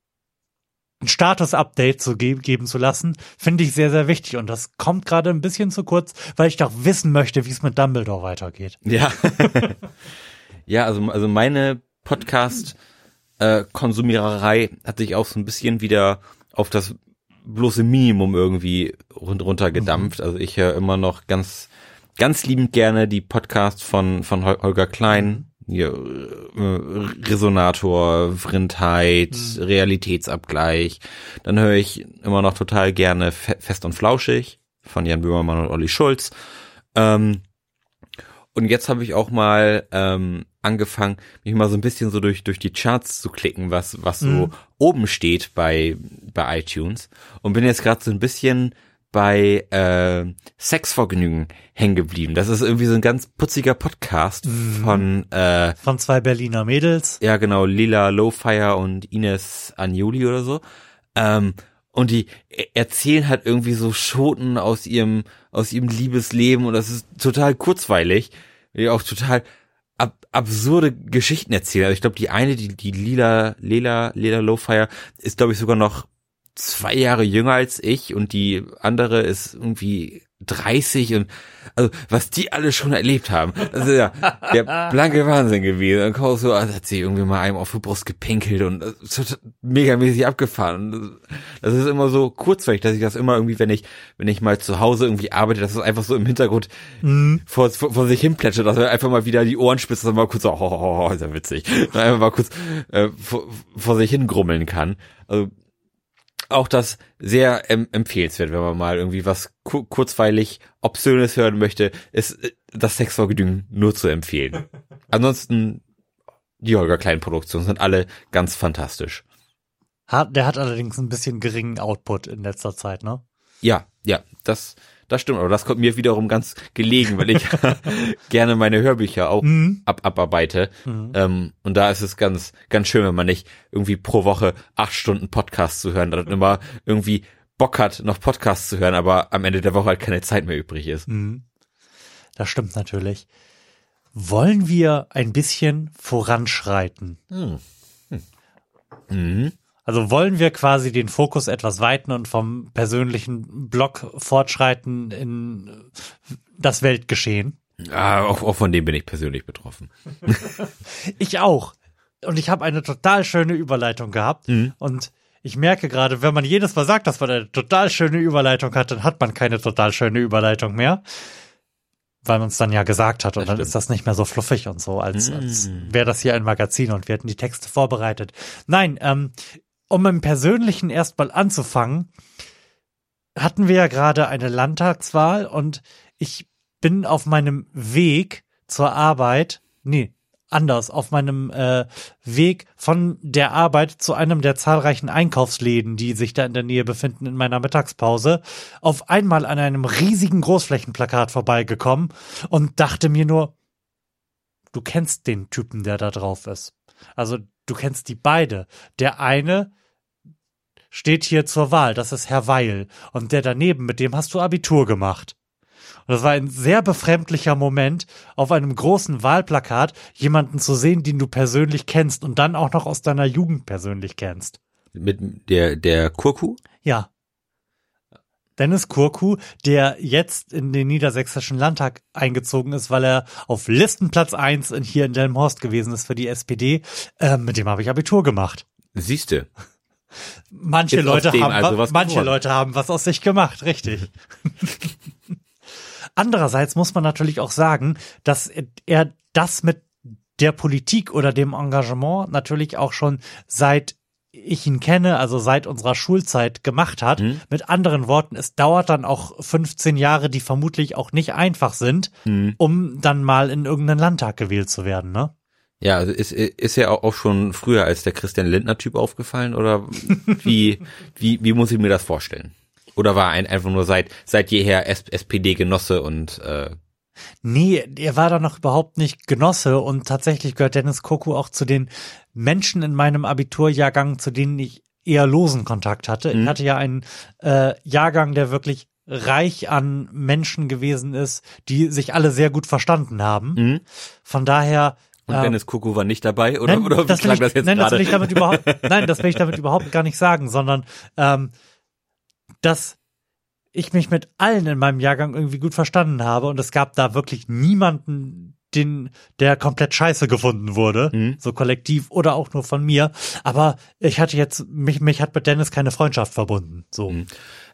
ein Status-Update zu ge geben zu lassen, finde ich sehr, sehr wichtig. Und das kommt gerade ein bisschen zu kurz, weil ich doch wissen möchte, wie es mit Dumbledore weitergeht. Ja. [LAUGHS] ja, also, also meine Podcast-Konsumiererei äh, hat sich auch so ein bisschen wieder auf das bloße Minimum irgendwie runtergedampft. Mhm. Also ich höre immer noch ganz, ganz liebend gerne die Podcasts von, von Holger Klein. Hier, äh, Resonator, Vrindheit, mhm. Realitätsabgleich. Dann höre ich immer noch total gerne Fest und Flauschig von Jan Böhmermann und Olli Schulz. Ähm, und jetzt habe ich auch mal ähm, angefangen, mich mal so ein bisschen so durch durch die Charts zu klicken, was was so mhm. oben steht bei bei iTunes und bin jetzt gerade so ein bisschen bei äh, Sexvergnügen hängen geblieben. Das ist irgendwie so ein ganz putziger Podcast mhm. von äh, von zwei Berliner Mädels. Ja, genau, Lila Lowfire und Ines Agnoli oder so. Ähm, und die e-, erzählen halt irgendwie so Schoten aus ihrem aus ihrem Liebesleben und das ist total kurzweilig, die auch total ab absurde Geschichten erzählen. Also ich glaube, die eine, die die Lila Lila Lila Lowfire ist glaube ich sogar noch zwei Jahre jünger als ich und die andere ist irgendwie 30 und also was die alle schon erlebt haben, ist ja der blanke Wahnsinn gewesen. Dann kommt so, als hat sie irgendwie mal einem auf die Brust gepinkelt und megamäßig abgefahren. Das ist immer so kurzweilig, dass ich das immer irgendwie, wenn ich, wenn ich mal zu Hause irgendwie arbeite, dass es einfach so im Hintergrund mhm. vor, vor, vor, sich hin plätschert, dass wir einfach mal wieder die Ohren spitzt und mal kurz so, oh, oh, oh, ist ja witzig. Und einfach mal kurz äh, vor, vor sich hin grummeln kann. Also auch das sehr ähm, empfehlenswert, wenn man mal irgendwie was ku kurzweilig Obszönes hören möchte, ist äh, das Sexvergnügen nur zu empfehlen. [LAUGHS] Ansonsten, die Holger Klein Produktionen sind alle ganz fantastisch. Hat, der hat allerdings ein bisschen geringen Output in letzter Zeit, ne? Ja, ja, das, das stimmt, aber das kommt mir wiederum ganz gelegen, weil ich [LAUGHS] [LAUGHS] gerne meine Hörbücher auch mhm. ab, abarbeite. Mhm. Ähm, und da ist es ganz, ganz schön, wenn man nicht irgendwie pro Woche acht Stunden Podcast zu hören, dann immer irgendwie Bock hat, noch Podcasts zu hören, aber am Ende der Woche halt keine Zeit mehr übrig ist. Mhm. Das stimmt natürlich. Wollen wir ein bisschen voranschreiten? Hm. Hm. Mhm. Also wollen wir quasi den Fokus etwas weiten und vom persönlichen Blog fortschreiten in das Weltgeschehen? Ja, auch, auch von dem bin ich persönlich betroffen. [LAUGHS] ich auch. Und ich habe eine total schöne Überleitung gehabt. Mhm. Und ich merke gerade, wenn man jedes Mal sagt, dass man eine total schöne Überleitung hat, dann hat man keine total schöne Überleitung mehr. Weil man es dann ja gesagt hat und dann ist das nicht mehr so fluffig und so, als, als mhm. wäre das hier ein Magazin und wir hätten die Texte vorbereitet. Nein, ähm, um im Persönlichen erstmal anzufangen, hatten wir ja gerade eine Landtagswahl und ich bin auf meinem Weg zur Arbeit, nee, anders, auf meinem äh, Weg von der Arbeit zu einem der zahlreichen Einkaufsläden, die sich da in der Nähe befinden in meiner Mittagspause, auf einmal an einem riesigen Großflächenplakat vorbeigekommen und dachte mir nur, du kennst den Typen, der da drauf ist. Also du kennst die beide. Der eine steht hier zur Wahl, das ist Herr Weil. Und der daneben, mit dem hast du Abitur gemacht. Und das war ein sehr befremdlicher Moment, auf einem großen Wahlplakat jemanden zu sehen, den du persönlich kennst und dann auch noch aus deiner Jugend persönlich kennst. Mit der, der Kurku? Ja. Dennis Kurku, der jetzt in den niedersächsischen Landtag eingezogen ist, weil er auf Listenplatz eins hier in Delmhorst gewesen ist für die SPD. Äh, mit dem habe ich Abitur gemacht. Siehste. Manche Leute haben also was manche geworden. Leute haben was aus sich gemacht, richtig. [LAUGHS] Andererseits muss man natürlich auch sagen, dass er das mit der Politik oder dem Engagement natürlich auch schon seit ich ihn kenne, also seit unserer Schulzeit gemacht hat. Mhm. Mit anderen Worten, es dauert dann auch 15 Jahre, die vermutlich auch nicht einfach sind, mhm. um dann mal in irgendeinen Landtag gewählt zu werden, ne? Ja, ist, ist ja auch schon früher als der Christian Lindner-Typ aufgefallen oder wie, [LAUGHS] wie, wie muss ich mir das vorstellen? Oder war er einfach nur seit, seit jeher SPD-Genosse und äh, Nee, er war da noch überhaupt nicht Genosse und tatsächlich gehört Dennis Koku auch zu den Menschen in meinem Abiturjahrgang, zu denen ich eher losen Kontakt hatte. Mhm. Ich hatte ja einen äh, Jahrgang, der wirklich reich an Menschen gewesen ist, die sich alle sehr gut verstanden haben. Mhm. Von daher und ähm, Dennis Kuku war nicht dabei, oder? Nein, oder das, will ich, das jetzt nein, das will ich damit überhaupt, [LAUGHS] nein, das will ich damit überhaupt gar nicht sagen, sondern ähm, dass ich mich mit allen in meinem Jahrgang irgendwie gut verstanden habe und es gab da wirklich niemanden, den, der komplett scheiße gefunden wurde, mhm. so kollektiv oder auch nur von mir. Aber ich hatte jetzt, mich, mich hat mit Dennis keine Freundschaft verbunden. So. Mhm.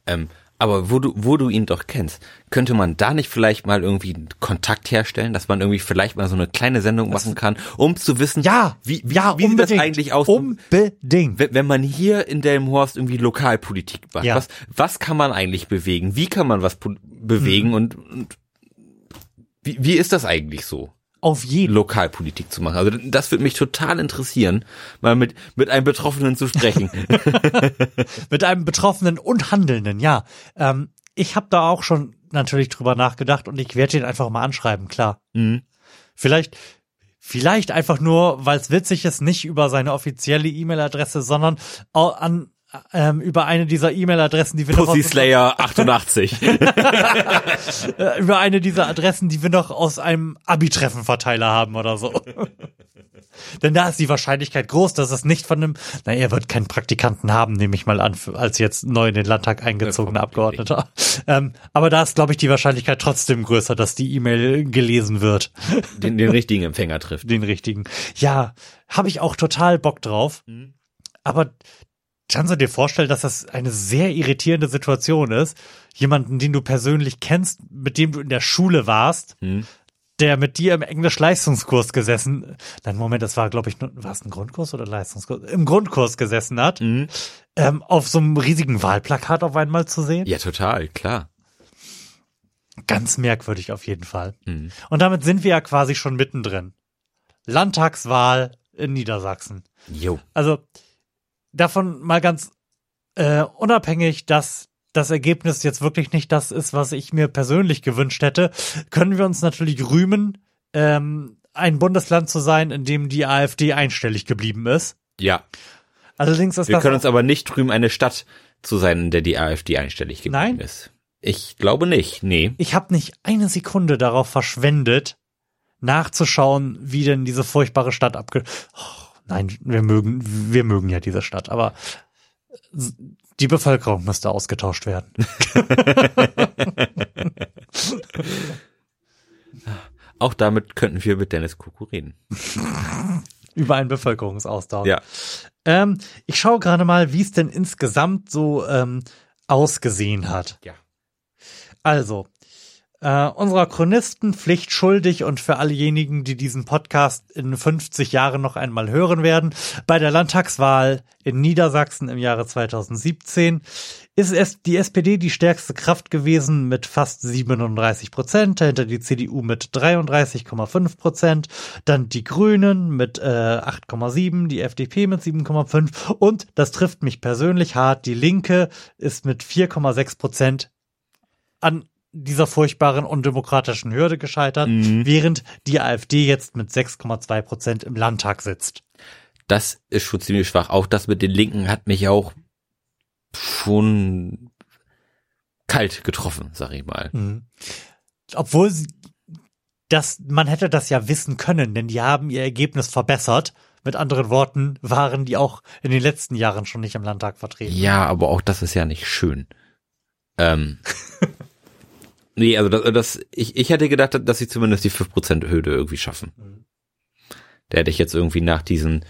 Ähm, aber wo du, wo du ihn doch kennst, könnte man da nicht vielleicht mal irgendwie einen Kontakt herstellen, dass man irgendwie vielleicht mal so eine kleine Sendung machen kann, um zu wissen, ja, wie, wie, ja, wie sieht das eigentlich aus? Unbedingt. Wenn, wenn man hier in Delmhorst irgendwie Lokalpolitik macht, ja. was, was kann man eigentlich bewegen? Wie kann man was bewegen hm. und, und wie, wie ist das eigentlich so? Auf jeden Lokalpolitik zu machen. Also das würde mich total interessieren, mal mit mit einem Betroffenen zu sprechen. [LAUGHS] mit einem Betroffenen und Handelnden, ja. Ähm, ich habe da auch schon natürlich drüber nachgedacht und ich werde ihn einfach mal anschreiben, klar. Mhm. Vielleicht Vielleicht einfach nur, weil es witzig ist, nicht über seine offizielle E-Mail-Adresse, sondern an ähm, über eine dieser E-Mail-Adressen, die wir Pussy noch Slayer 88. [LAUGHS] Äh, über eine dieser Adressen, die wir noch aus einem Abi-Treffen-Verteiler haben oder so. [LAUGHS] Denn da ist die Wahrscheinlichkeit groß, dass es nicht von einem, na, er wird keinen Praktikanten haben, nehme ich mal an, als jetzt neu in den Landtag eingezogener Abgeordneter. Ähm, aber da ist, glaube ich, die Wahrscheinlichkeit trotzdem größer, dass die E-Mail gelesen wird, [LAUGHS] Den, den richtigen Empfänger trifft. den richtigen. Ja, habe ich auch total Bock drauf. Mhm. Aber kannst du dir vorstellen, dass das eine sehr irritierende Situation ist? Jemanden, den du persönlich kennst, mit dem du in der Schule warst, Hm. der mit dir im Englisch-Leistungskurs gesessen, nein, Moment, das war, glaube ich, war es ein Grundkurs oder Leistungskurs? Im Grundkurs gesessen hat, Mhm. ähm, auf so einem riesigen Wahlplakat auf einmal zu sehen. Ja, total, klar. Ganz merkwürdig auf jeden Fall. Mhm. Und damit sind wir ja quasi schon mittendrin. Landtagswahl in Niedersachsen. Jo. Also davon mal ganz äh, unabhängig, dass das Ergebnis jetzt wirklich nicht das ist, was ich mir persönlich gewünscht hätte, können wir uns natürlich rühmen, ähm, ein Bundesland zu sein, in dem die AfD einstellig geblieben ist. Ja. Allerdings ist Wir das können auch- uns aber nicht rühmen, eine Stadt zu sein, in der die AfD einstellig geblieben Nein? ist. Ich glaube nicht, nee. ich habe nicht eine Sekunde darauf verschwendet, nachzuschauen, wie denn diese furchtbare Stadt abge... Oh, nein, wir mögen, wir mögen ja diese Stadt, aber die Bevölkerung müsste ausgetauscht werden. [LAUGHS] Auch damit könnten wir mit Dennis Kuku reden. [LAUGHS] Über einen Bevölkerungsaustausch. Ja. Ähm, ich schaue gerade mal, wie es denn insgesamt so ähm, ausgesehen hat. Ja. Also, äh, unserer Chronisten Pflicht schuldig und für allejenigen, die diesen Podcast in 50 Jahren noch einmal hören werden, bei der Landtagswahl in Niedersachsen im Jahre 2017 ist es die SPD die stärkste Kraft gewesen mit fast 37 Prozent, dahinter die CDU mit 33,5 Prozent, dann die Grünen mit äh, 8,7, die FDP mit 7,5 und, das trifft mich persönlich hart, die Linke ist mit 4,6 Prozent an dieser furchtbaren undemokratischen Hürde gescheitert, Mhm. während die AfD jetzt mit 6,2 Prozent im Landtag sitzt. Das ist schon ziemlich schwach. Auch das mit den Linken hat mich auch schon kalt getroffen, sag ich mal. Mhm. Obwohl sie, das, man hätte das ja wissen können, denn die haben ihr Ergebnis verbessert. Mit anderen Worten waren die auch in den letzten Jahren schon nicht im Landtag vertreten. Ja, aber auch das ist ja nicht schön. Ähm. [LAUGHS] nee, also das, das ich, ich hätte gedacht, dass sie zumindest die 5% Hürde irgendwie schaffen. Da hätte ich jetzt irgendwie nach diesen,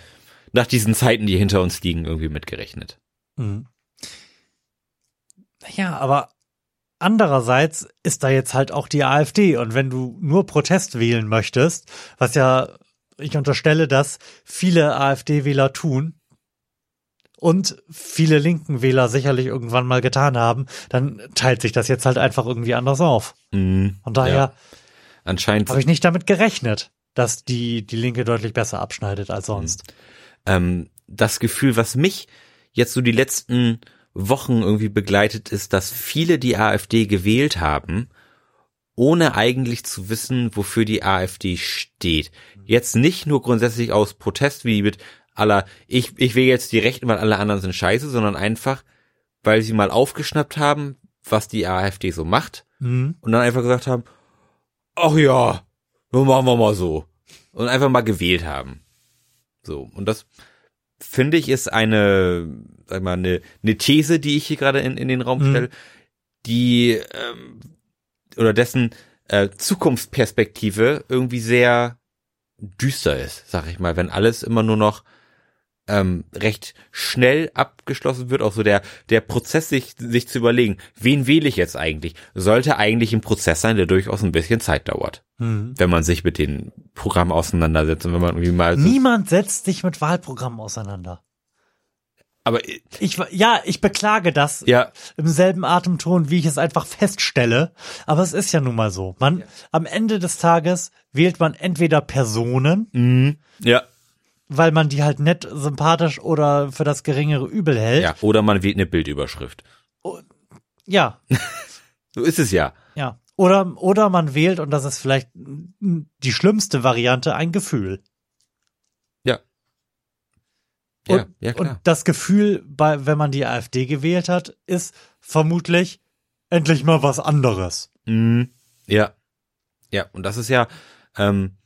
nach diesen Zeiten, die hinter uns liegen, irgendwie mitgerechnet. Mhm. Ja, aber andererseits ist da jetzt halt auch die AfD und wenn du nur Protest wählen möchtest, was ja ich unterstelle, dass viele AfD-Wähler tun und viele linken Wähler sicherlich irgendwann mal getan haben, dann teilt sich das jetzt halt einfach irgendwie anders auf. Mhm. Von daher Ja. Anscheinend habe ich nicht damit gerechnet, dass die die Linke deutlich besser abschneidet als sonst. ähm, das Gefühl, was mich jetzt so die letzten Wochen irgendwie begleitet, ist, dass viele die AfD gewählt haben, ohne eigentlich zu wissen, wofür die AfD steht. Jetzt nicht nur grundsätzlich aus Protest, wie mit aller, ich, ich wähle jetzt die Rechten, weil alle anderen sind scheiße, sondern einfach, weil sie mal aufgeschnappt haben, was die AfD so macht Mhm. und dann einfach gesagt haben, ach ja, nun machen wir mal so. Und einfach mal gewählt haben. So. Und das finde ich ist eine, sag mal, eine, eine These, die ich hier gerade in, in den Raum Mhm. stelle, die, ähm, oder dessen äh, Zukunftsperspektive irgendwie sehr düster ist, sag ich mal, wenn alles immer nur noch ähm, recht schnell abgeschlossen wird, auch so der, der Prozess, sich, sich zu überlegen, wen wähle ich jetzt eigentlich, sollte eigentlich ein Prozess sein, der durchaus ein bisschen Zeit dauert, Mhm. wenn man sich mit den Programmen auseinandersetzt und wenn man irgendwie mal so, Niemand setzt sich mit Wahlprogrammen auseinander. aber Ich, ja, ich beklage das ja, im selben Atemton, wie ich es einfach feststelle. Aber es ist ja nun mal so. Man, am Ende des Tages wählt man entweder Personen, mhm, ja, weil man die halt nett, sympathisch oder für das geringere Übel hält. ja, oder man wählt eine Bildüberschrift. Ja, [LAUGHS] So ist es ja. ja. Oder, oder man wählt, und das ist vielleicht die schlimmste Variante, ein Gefühl. Ja. Ja, Und, ja klar. und das Gefühl, bei, wenn man die AfD gewählt hat, ist vermutlich endlich mal was anderes. Mhm. Ja. Ja, und das ist ja, ähm,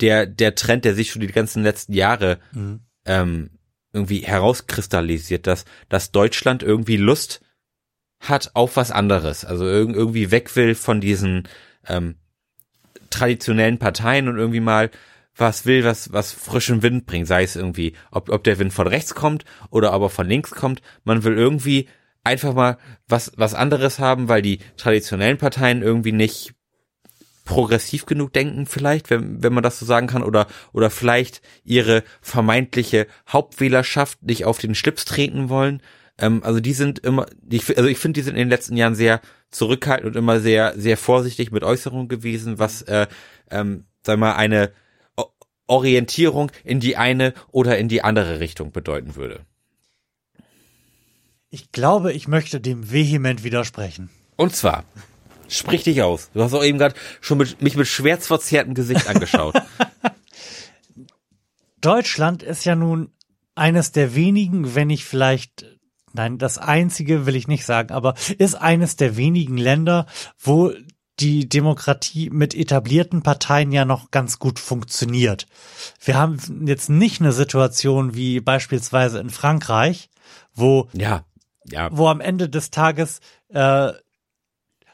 der, der Trend, der sich schon die ganzen letzten Jahre Mhm. ähm, irgendwie herauskristallisiert, dass, dass Deutschland irgendwie Lust hat auf was anderes. Also irg irgendwie weg will von diesen ähm, traditionellen Parteien und irgendwie mal was will, was, was frischen Wind bringt, sei es irgendwie, ob, ob der Wind von rechts kommt oder ob er von links kommt. Man will irgendwie einfach mal was, was anderes haben, weil die traditionellen Parteien irgendwie nicht progressiv genug denken vielleicht, wenn, wenn man das so sagen kann, oder, oder vielleicht ihre vermeintliche Hauptwählerschaft nicht auf den Schlips treten wollen. Ähm, also die sind immer, ich, also ich finde, die sind in den letzten Jahren sehr zurückhaltend und immer sehr, sehr vorsichtig mit Äußerungen gewesen, was, äh, ähm, sag mal, eine Orientierung in die eine oder in die andere Richtung bedeuten würde. Ich glaube, ich möchte dem vehement widersprechen. Und zwar, sprich dich aus. Du hast auch eben gerade schon mit, mich mit schmerzverzerrtem Gesicht angeschaut. [LAUGHS] Deutschland ist ja nun eines der wenigen, wenn nicht vielleicht, nein, das einzige will ich nicht sagen, aber ist eines der wenigen Länder, wo die Demokratie mit etablierten Parteien ja noch ganz gut funktioniert. Wir haben jetzt nicht eine Situation wie beispielsweise in Frankreich, wo ja, ja, wo am Ende des Tages äh,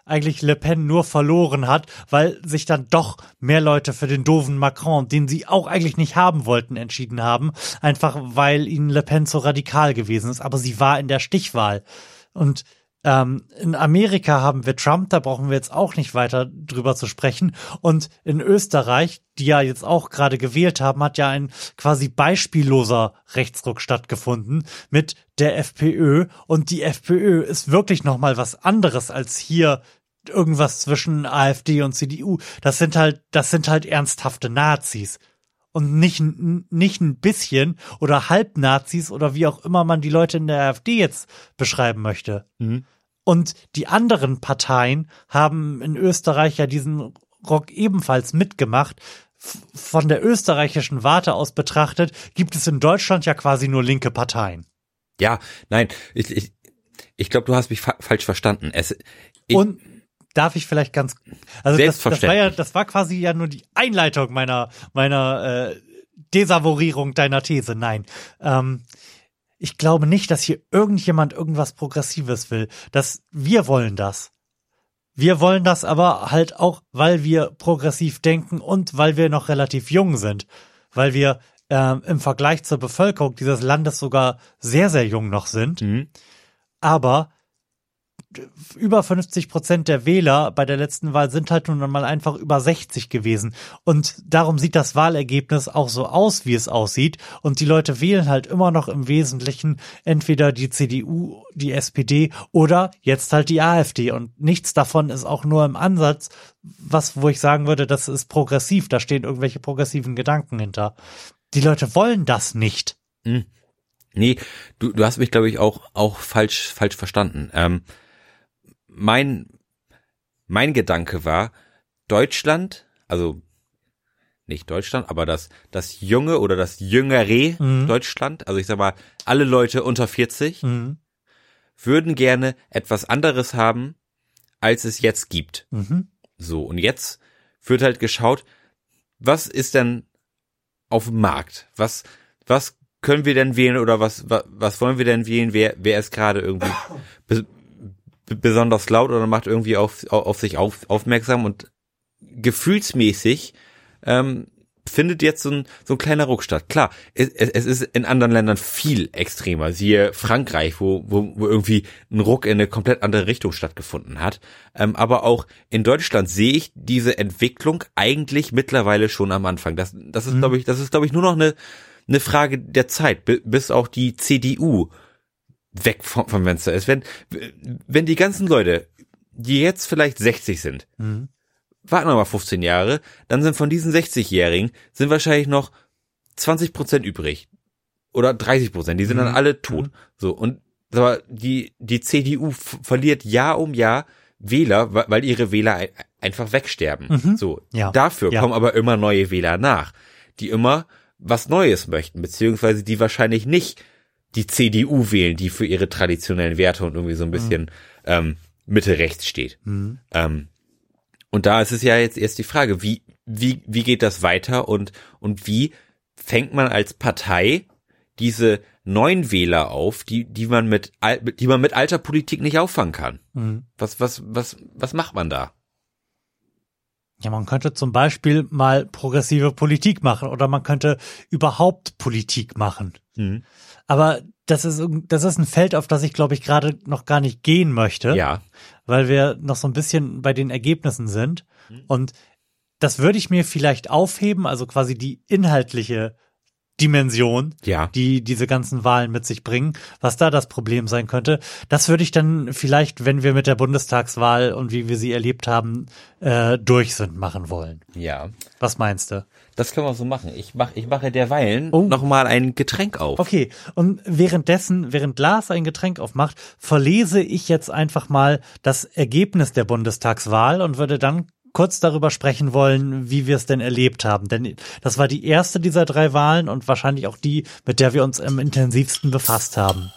eigentlich Le Pen nur verloren hat, weil sich dann doch mehr Leute für den doofen Macron, den sie auch eigentlich nicht haben wollten, entschieden haben, einfach weil ihnen Le Pen so radikal gewesen ist. Aber sie war in der Stichwahl. Und ähm, in Amerika haben wir Trump, da brauchen wir jetzt auch nicht weiter drüber zu sprechen. Und in Österreich, die ja jetzt auch gerade gewählt haben, hat ja ein quasi beispielloser Rechtsruck stattgefunden mit der FPÖ. Und die FPÖ ist wirklich noch mal was anderes als hier irgendwas zwischen AfD und CDU. Das sind halt, das sind halt ernsthafte Nazis und nicht, nicht ein bisschen oder Halbnazis oder wie auch immer man die Leute in der AfD jetzt beschreiben möchte. Mhm. Und die anderen Parteien haben in Österreich ja diesen Rock ebenfalls mitgemacht. Von der österreichischen Warte aus betrachtet, gibt es in Deutschland ja quasi nur linke Parteien. ja, nein, ich, ich, ich glaube, du hast mich fa falsch verstanden. Es, ich, Und darf ich vielleicht ganz, also das, das war ja, das war quasi ja nur die Einleitung meiner meiner äh, Desavouierung deiner These. Nein, ähm, ich glaube nicht, dass hier irgendjemand irgendwas Progressives will. Das wir wollen das. Wir wollen das aber halt auch, weil wir progressiv denken und weil wir noch relativ jung sind, weil wir ähm, im Vergleich zur Bevölkerung dieses Landes sogar sehr sehr jung noch sind Mhm. aber über 50 Prozent der Wähler bei der letzten Wahl sind halt nun mal einfach über 60 gewesen. Und darum sieht das Wahlergebnis auch so aus, wie es aussieht. Und die Leute wählen halt immer noch im Wesentlichen entweder die CDU, die SPD oder jetzt halt die AfD. Und nichts davon ist auch nur im Ansatz, was, wo ich sagen würde, das ist progressiv. Da stehen irgendwelche progressiven Gedanken hinter. Die Leute wollen das nicht. Nee, du, du hast mich, glaube ich, auch, auch falsch, falsch verstanden. Ähm, mein, mein Gedanke war, Deutschland, also nicht Deutschland, aber das, das junge oder das jüngere Mhm. Deutschland, also ich sag mal, alle Leute unter 40 Mhm. würden gerne etwas anderes haben, als es jetzt gibt. Mhm. So, und jetzt wird halt geschaut, was ist denn auf dem Markt? Was, was können wir denn wählen oder was, was, was wollen wir denn wählen? Wer, wer ist gerade irgendwie be, besonders laut oder macht irgendwie auf, auf, sich auf, aufmerksam und gefühlsmäßig ähm, findet jetzt so ein, so ein kleiner Ruck statt. Klar, es, es ist in anderen Ländern viel extremer. Siehe Frankreich, wo, wo, wo irgendwie ein Ruck in eine komplett andere Richtung stattgefunden hat. Ähm, aber auch in Deutschland sehe ich diese Entwicklung eigentlich mittlerweile schon am Anfang. Das, das ist, Mhm. glaube ich, das ist, glaube ich, nur noch eine, eine Frage der Zeit, bi- bis auch die CDU weg vom, vom Fenster ist. Wenn, wenn die ganzen Leute, die jetzt vielleicht 60 sind, Mhm. warten wir mal 15 Jahre, dann sind von diesen 60-Jährigen sind wahrscheinlich noch 20 Prozent übrig. Oder 30 Prozent, die sind dann Mhm. alle tot. So, und aber die, die CDU verliert Jahr um Jahr Wähler, weil ihre Wähler ein, einfach wegsterben. Mhm. So, Ja. dafür Ja. kommen aber immer neue Wähler nach, die immer was Neues möchten, beziehungsweise die wahrscheinlich nicht die CDU wählen, die für ihre traditionellen Werte und irgendwie so ein bisschen ähm, Mitte rechts steht. Mhm. Ähm, und da ist es ja jetzt erst die Frage, wie, wie, wie geht das weiter und, und wie fängt man als Partei diese neuen Wähler auf, die, die man mit, die man mit alter Politik nicht auffangen kann? Mhm. Was, was, was, was macht man da? Ja, man könnte zum Beispiel mal progressive Politik machen oder man könnte überhaupt Politik machen. Mhm. Aber das ist, das ist ein Feld, auf das ich, glaube ich, gerade noch gar nicht gehen möchte. Ja. weil wir noch so ein bisschen bei den Ergebnissen sind. Und das würde ich mir vielleicht aufheben, also quasi die inhaltliche Dimension, Ja. die diese ganzen Wahlen mit sich bringen, was da das Problem sein könnte. Das würde ich dann vielleicht, wenn wir mit der Bundestagswahl und wie wir sie erlebt haben, äh, durch sind, machen wollen. Ja. Was meinst du? Das können wir so machen. Ich mach, ich mache derweilen Oh. noch mal ein Getränk auf. Okay, und währenddessen, während Lars ein Getränk aufmacht, verlese ich jetzt einfach mal das Ergebnis der Bundestagswahl und würde dann kurz darüber sprechen wollen, wie wir es denn erlebt haben. Denn das war die erste dieser drei Wahlen und wahrscheinlich auch die, mit der wir uns am intensivsten befasst haben.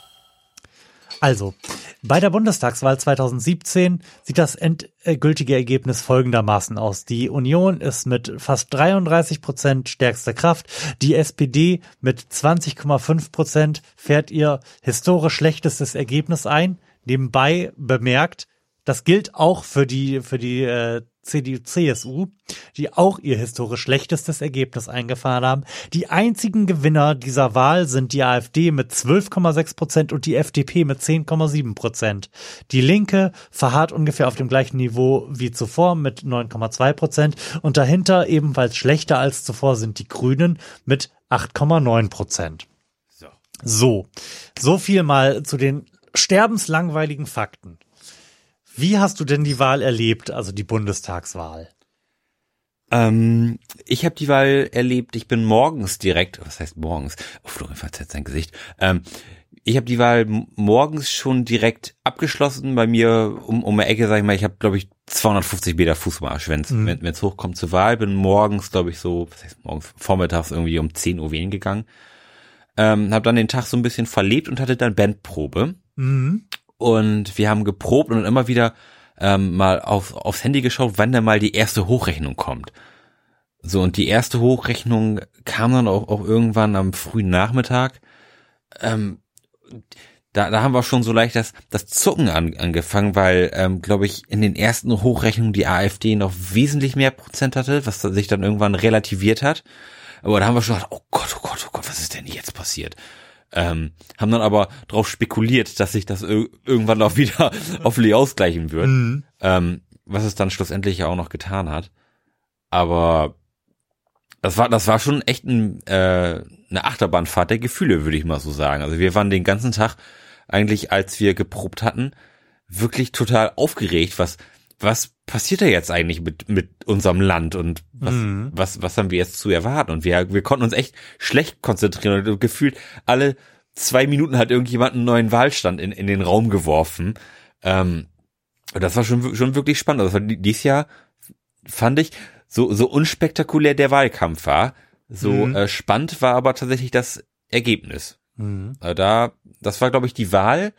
Also, bei der Bundestagswahl 2017 sieht das endgültige Ergebnis folgendermaßen aus. Die Union ist mit fast 33 Prozent stärkster Kraft. Die SPD mit 20,5 Prozent fährt ihr historisch schlechtestes Ergebnis ein. Nebenbei bemerkt, das gilt auch für die, für die äh, CDU, CSU, die auch ihr historisch schlechtestes Ergebnis eingefahren haben. Die einzigen Gewinner dieser Wahl sind die AfD mit 12,6 Prozent und die FDP mit 10,7 Prozent. Die Linke verharrt ungefähr auf dem gleichen Niveau wie zuvor mit 9,2 Prozent und dahinter ebenfalls schlechter als zuvor sind die Grünen mit 8,9 Prozent. So. So, so viel mal zu den sterbenslangweiligen Fakten. Wie hast du denn die Wahl erlebt, also die Bundestagswahl? Ähm, ich habe die Wahl erlebt. Ich bin morgens direkt, was heißt morgens? Oh, Florian verzerrt sein Gesicht. Ähm, ich habe die Wahl morgens schon direkt abgeschlossen. Bei mir um, um die Ecke, sag ich mal, ich habe, glaube ich, 250 Meter Fußmarsch, wenn's Mhm. wenn es hochkommt zur Wahl. Bin morgens, glaube ich, so, was heißt morgens, vormittags irgendwie um 10 Uhr wählen gegangen. Ähm, habe dann den Tag so ein bisschen verlebt und hatte dann Bandprobe. Mhm. Und wir haben geprobt und immer wieder ähm, mal auf, aufs Handy geschaut, wann denn mal die erste Hochrechnung kommt. So, und die erste Hochrechnung kam dann auch, auch irgendwann am frühen Nachmittag. Ähm, da, da haben wir schon so leicht das, das Zucken an, angefangen, weil, ähm, glaube ich, in den ersten Hochrechnungen die AfD noch wesentlich mehr Prozent hatte, was sich dann irgendwann relativiert hat. Aber da haben wir schon gedacht, oh Gott, oh Gott, oh Gott, was ist denn jetzt passiert? Ähm, haben dann aber darauf spekuliert, dass sich das ir irgendwann auch [LAUGHS] wieder auf Lee ausgleichen wird. Mhm. Ähm, was es dann schlussendlich ja auch noch getan hat. Aber das war, das war schon echt ein, äh, eine Achterbahnfahrt der Gefühle, würde ich mal so sagen. Also wir waren den ganzen Tag eigentlich, als wir geprobt hatten, wirklich total aufgeregt, was, was passiert da jetzt eigentlich mit, mit unserem Land und was, Mhm. was, was haben wir jetzt zu erwarten? Und wir, wir konnten uns echt schlecht konzentrieren und gefühlt alle zwei Minuten hat irgendjemand einen neuen Wahlstand in, in den Raum geworfen. Ähm, und das war schon, schon wirklich spannend. Di- dieses Jahr, fand ich, so, so unspektakulär der Wahlkampf war. So Mhm. äh, spannend war aber tatsächlich das Ergebnis. Mhm. Äh, da, das war, glaube ich, die Wahl,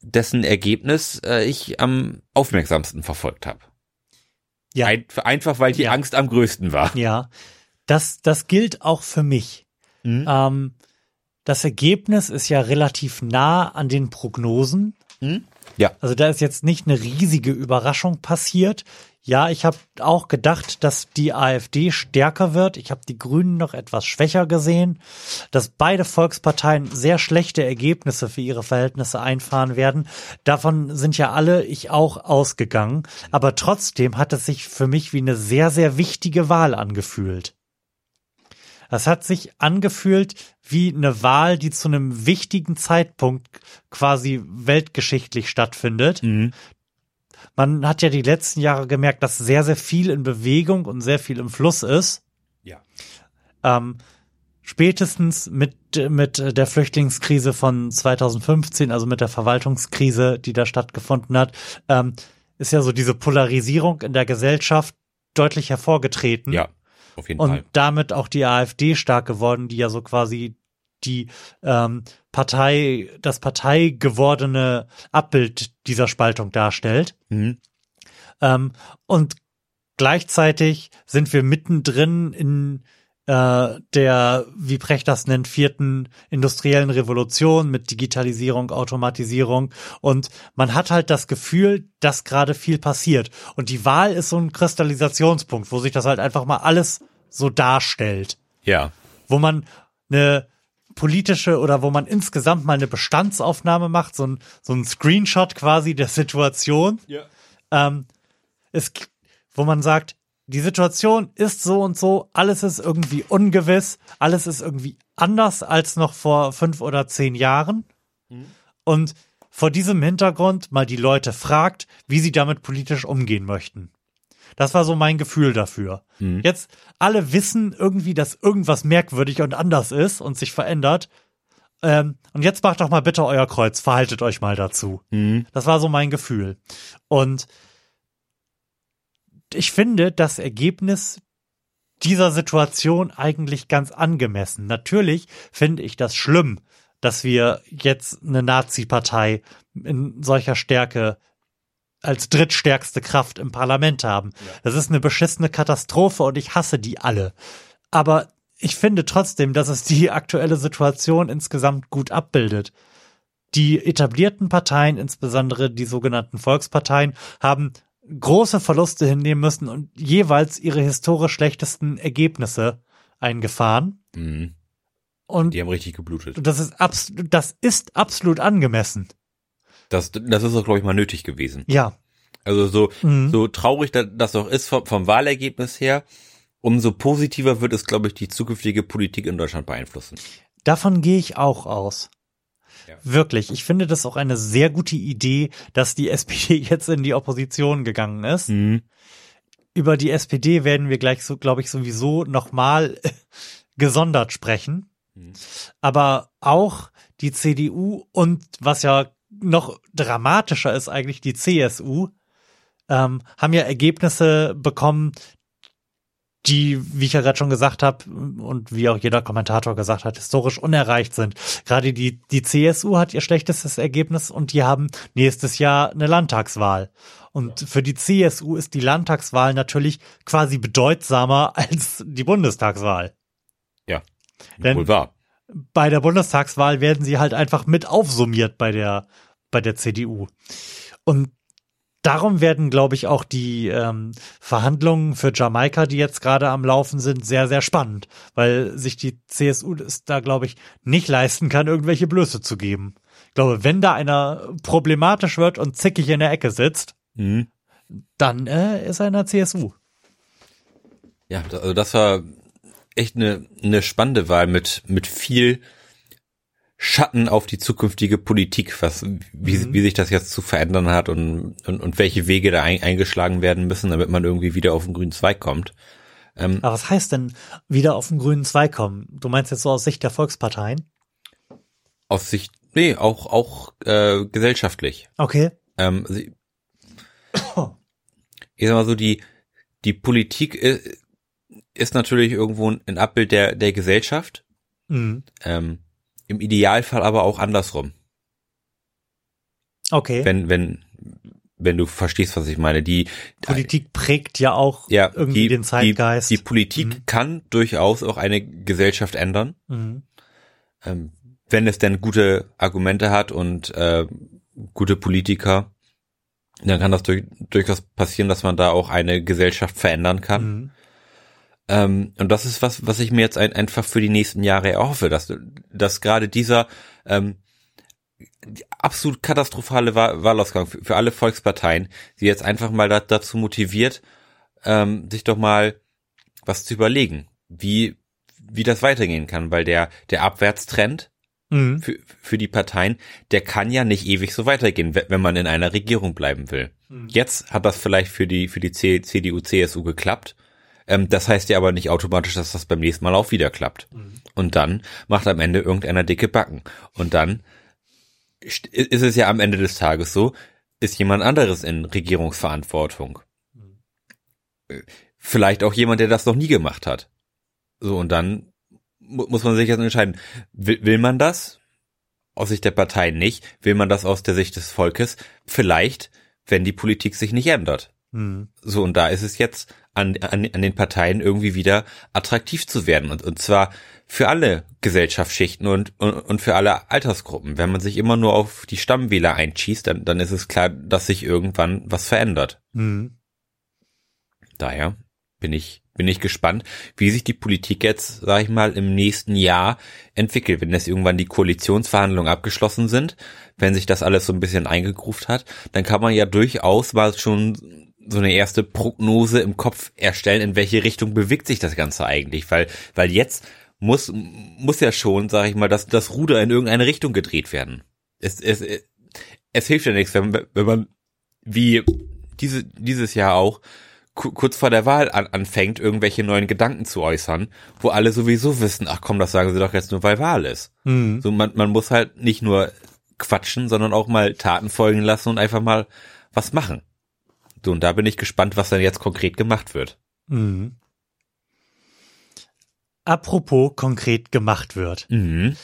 dessen Ergebnis äh, ich am aufmerksamsten verfolgt habe. Ja. Ein, einfach weil die Ja. Angst am größten war. Ja, das, das gilt auch für mich. Mhm. Ähm, das Ergebnis ist ja relativ nah an den Prognosen. Ja. Also da ist jetzt nicht eine riesige Überraschung passiert. Ja, ich habe auch gedacht, dass die AfD stärker wird. Ich habe die Grünen noch etwas schwächer gesehen, dass beide Volksparteien sehr schlechte Ergebnisse für ihre Verhältnisse einfahren werden. Davon sind ja alle, ich auch, ausgegangen. Aber trotzdem hat es sich für mich wie eine sehr, sehr wichtige Wahl angefühlt. Es hat sich angefühlt wie eine Wahl, die zu einem wichtigen Zeitpunkt quasi weltgeschichtlich stattfindet. Mhm. Man hat ja die letzten Jahre gemerkt, dass sehr, sehr viel in Bewegung und sehr viel im Fluss ist. Ja. Ähm, spätestens mit, mit der Flüchtlingskrise von 2015, also mit der Verwaltungskrise, die da stattgefunden hat, ähm, ist ja so diese Polarisierung in der Gesellschaft deutlich hervorgetreten. Ja, auf jeden Und Fall. damit auch die AfD stark geworden, die ja so quasi die ähm, Partei, das Partei gewordene Abbild dieser Spaltung darstellt. Mhm. Ähm, und gleichzeitig sind wir mittendrin in äh, der, wie Precht das nennt, vierten industriellen Revolution mit Digitalisierung, Automatisierung und man hat halt das Gefühl, dass gerade viel passiert und die Wahl ist so ein Kristallisationspunkt, wo sich das halt einfach mal alles so darstellt. Ja. Wo man eine politische oder wo man insgesamt mal eine Bestandsaufnahme macht, so ein, so ein Screenshot quasi der Situation. Ja. Ähm, es, wo man sagt, die Situation ist so und so, alles ist irgendwie ungewiss, alles ist irgendwie anders als noch vor fünf oder zehn Jahren. Und vor diesem Hintergrund mal die Leute fragt, wie sie damit politisch umgehen möchten. Das war so mein Gefühl dafür. Jetzt alle wissen irgendwie, dass irgendwas merkwürdig und anders ist und sich verändert. Ähm, und jetzt macht doch mal bitte euer Kreuz, verhaltet euch mal dazu. Das war so mein Gefühl. Und ich finde das Ergebnis dieser Situation eigentlich ganz angemessen. Natürlich finde ich das schlimm, dass wir jetzt eine Nazi-Partei in solcher Stärke als drittstärkste Kraft im Parlament haben. Das ist eine beschissene Katastrophe und ich hasse die alle. Aber ich finde trotzdem, dass es die aktuelle Situation insgesamt gut abbildet. Die etablierten Parteien, insbesondere die sogenannten Volksparteien, haben große Verluste hinnehmen müssen und jeweils ihre historisch schlechtesten Ergebnisse eingefahren. Mhm. Und Die haben richtig geblutet. das ist, abs das ist absolut angemessen. Das, das ist auch, glaube ich, mal nötig gewesen. Ja. Also so, Mhm. so traurig da- das auch ist vom, vom Wahlergebnis her, umso positiver wird es, glaube ich, die zukünftige Politik in Deutschland beeinflussen. Davon gehe ich auch aus. Ja. Wirklich. Ich finde das auch eine sehr gute Idee, dass die [LAUGHS] SPD jetzt in die Opposition gegangen ist. Mhm. Über die SPD werden wir gleich so, glaube ich, sowieso nochmal [LAUGHS] gesondert sprechen. Mhm. Aber auch die CDU und was ja noch dramatischer ist eigentlich die CSU, ähm, haben ja Ergebnisse bekommen, die, wie ich ja gerade schon gesagt habe und wie auch jeder Kommentator gesagt hat, historisch unerreicht sind. Gerade die, die CSU hat ihr schlechtestes Ergebnis und die haben nächstes Jahr eine Landtagswahl. Und für die CSU ist die Landtagswahl natürlich quasi bedeutsamer [LAUGHS] als die Bundestagswahl. Ja, Denn- wohl wahr. Bei der Bundestagswahl werden sie halt einfach mit aufsummiert bei der, bei der CDU. Und darum werden, glaube ich, auch die ähm, Verhandlungen für Jamaika, die jetzt gerade am Laufen sind, sehr, sehr spannend, weil sich die CSU es da, glaube ich, nicht leisten kann, irgendwelche Blöße zu geben. Ich glaube, wenn da einer problematisch wird und zickig in der Ecke sitzt, Mhm. dann äh, ist er in der CSU. Ja, also das war echt eine, eine spannende Wahl mit, mit viel Schatten auf die zukünftige Politik, was, wie, wie sich das jetzt zu verändern hat und, und, und welche Wege da ein, eingeschlagen werden müssen, damit man irgendwie wieder auf den grünen Zweig kommt. Aber was heißt denn wieder auf den grünen Zweig kommen? Du meinst jetzt so aus Sicht der Volksparteien? Aus Sicht, nee, auch, auch äh, gesellschaftlich. Okay. Ähm, sie, ich sag mal so, die, die Politik ist, ist natürlich irgendwo ein Abbild der, der Gesellschaft, Mhm. ähm, im Idealfall aber auch andersrum. Okay. Wenn, wenn, wenn du verstehst, was ich meine. Die, Politik prägt ja auch ja, irgendwie die, den Zeitgeist. Die, die Politik kann durchaus auch eine Gesellschaft ändern, mhm. ähm, wenn es denn gute Argumente hat und äh, gute Politiker. Dann kann das durch, durchaus passieren, dass man da auch eine Gesellschaft verändern kann. Mhm. Ähm, und das ist was, was ich mir jetzt ein, einfach für die nächsten Jahre erhoffe, dass, dass gerade dieser ähm, die absolut katastrophale Wahl Wahlausgang für, für alle Volksparteien, sie jetzt einfach mal da, dazu motiviert, ähm, sich doch mal was zu überlegen, wie, wie das weitergehen kann, weil der, der Abwärtstrend Mhm. für, für die Parteien, der kann ja nicht ewig so weitergehen, we- wenn man in einer Regierung bleiben will. Jetzt hat das vielleicht für die, für die CDU, CSU geklappt. Ähm, das heißt ja aber nicht automatisch, dass das beim nächsten Mal auch wieder klappt. Und dann macht am Ende irgendeiner dicke Backen. Und dann st- ist es ja am Ende des Tages so, ist jemand anderes in Regierungsverantwortung. Äh, Vielleicht auch jemand, der das noch nie gemacht hat. So, und dann mu muss man sich jetzt entscheiden, will, will man das? Aus Sicht der Partei nicht. Will man das aus der Sicht des Volkes? Vielleicht, wenn die Politik sich nicht ändert. Hm. So, und da ist es jetzt an, an, an den Parteien irgendwie wieder attraktiv zu werden. Und, und zwar für alle Gesellschaftsschichten und, und, und für alle Altersgruppen. Wenn man sich immer nur auf die Stammwähler einschießt, dann, dann ist es klar, dass sich irgendwann was verändert. Hm. Daher bin ich, bin ich gespannt, wie sich die Politik jetzt, sag ich mal, im nächsten Jahr entwickelt, wenn jetzt irgendwann die Koalitionsverhandlungen abgeschlossen sind, wenn sich das alles so ein bisschen eingegruft hat, dann kann man ja durchaus mal schon so eine erste Prognose im Kopf erstellen, in welche Richtung bewegt sich das Ganze eigentlich, weil, weil jetzt muss, muss ja schon, sag ich mal, dass das Ruder in irgendeine Richtung gedreht werden. Es, es, es hilft ja nichts, wenn, wenn man, wie diese, dieses Jahr auch, kurz vor der Wahl an, anfängt, irgendwelche neuen Gedanken zu äußern, wo alle sowieso wissen, ach komm, das sagen sie doch jetzt nur, weil Wahl ist. Hm. So, man, man muss halt nicht nur quatschen, sondern auch mal Taten folgen lassen und einfach mal was machen. So, und da bin ich gespannt, was dann jetzt konkret gemacht wird. Mhm. Apropos konkret gemacht wird. Mhm.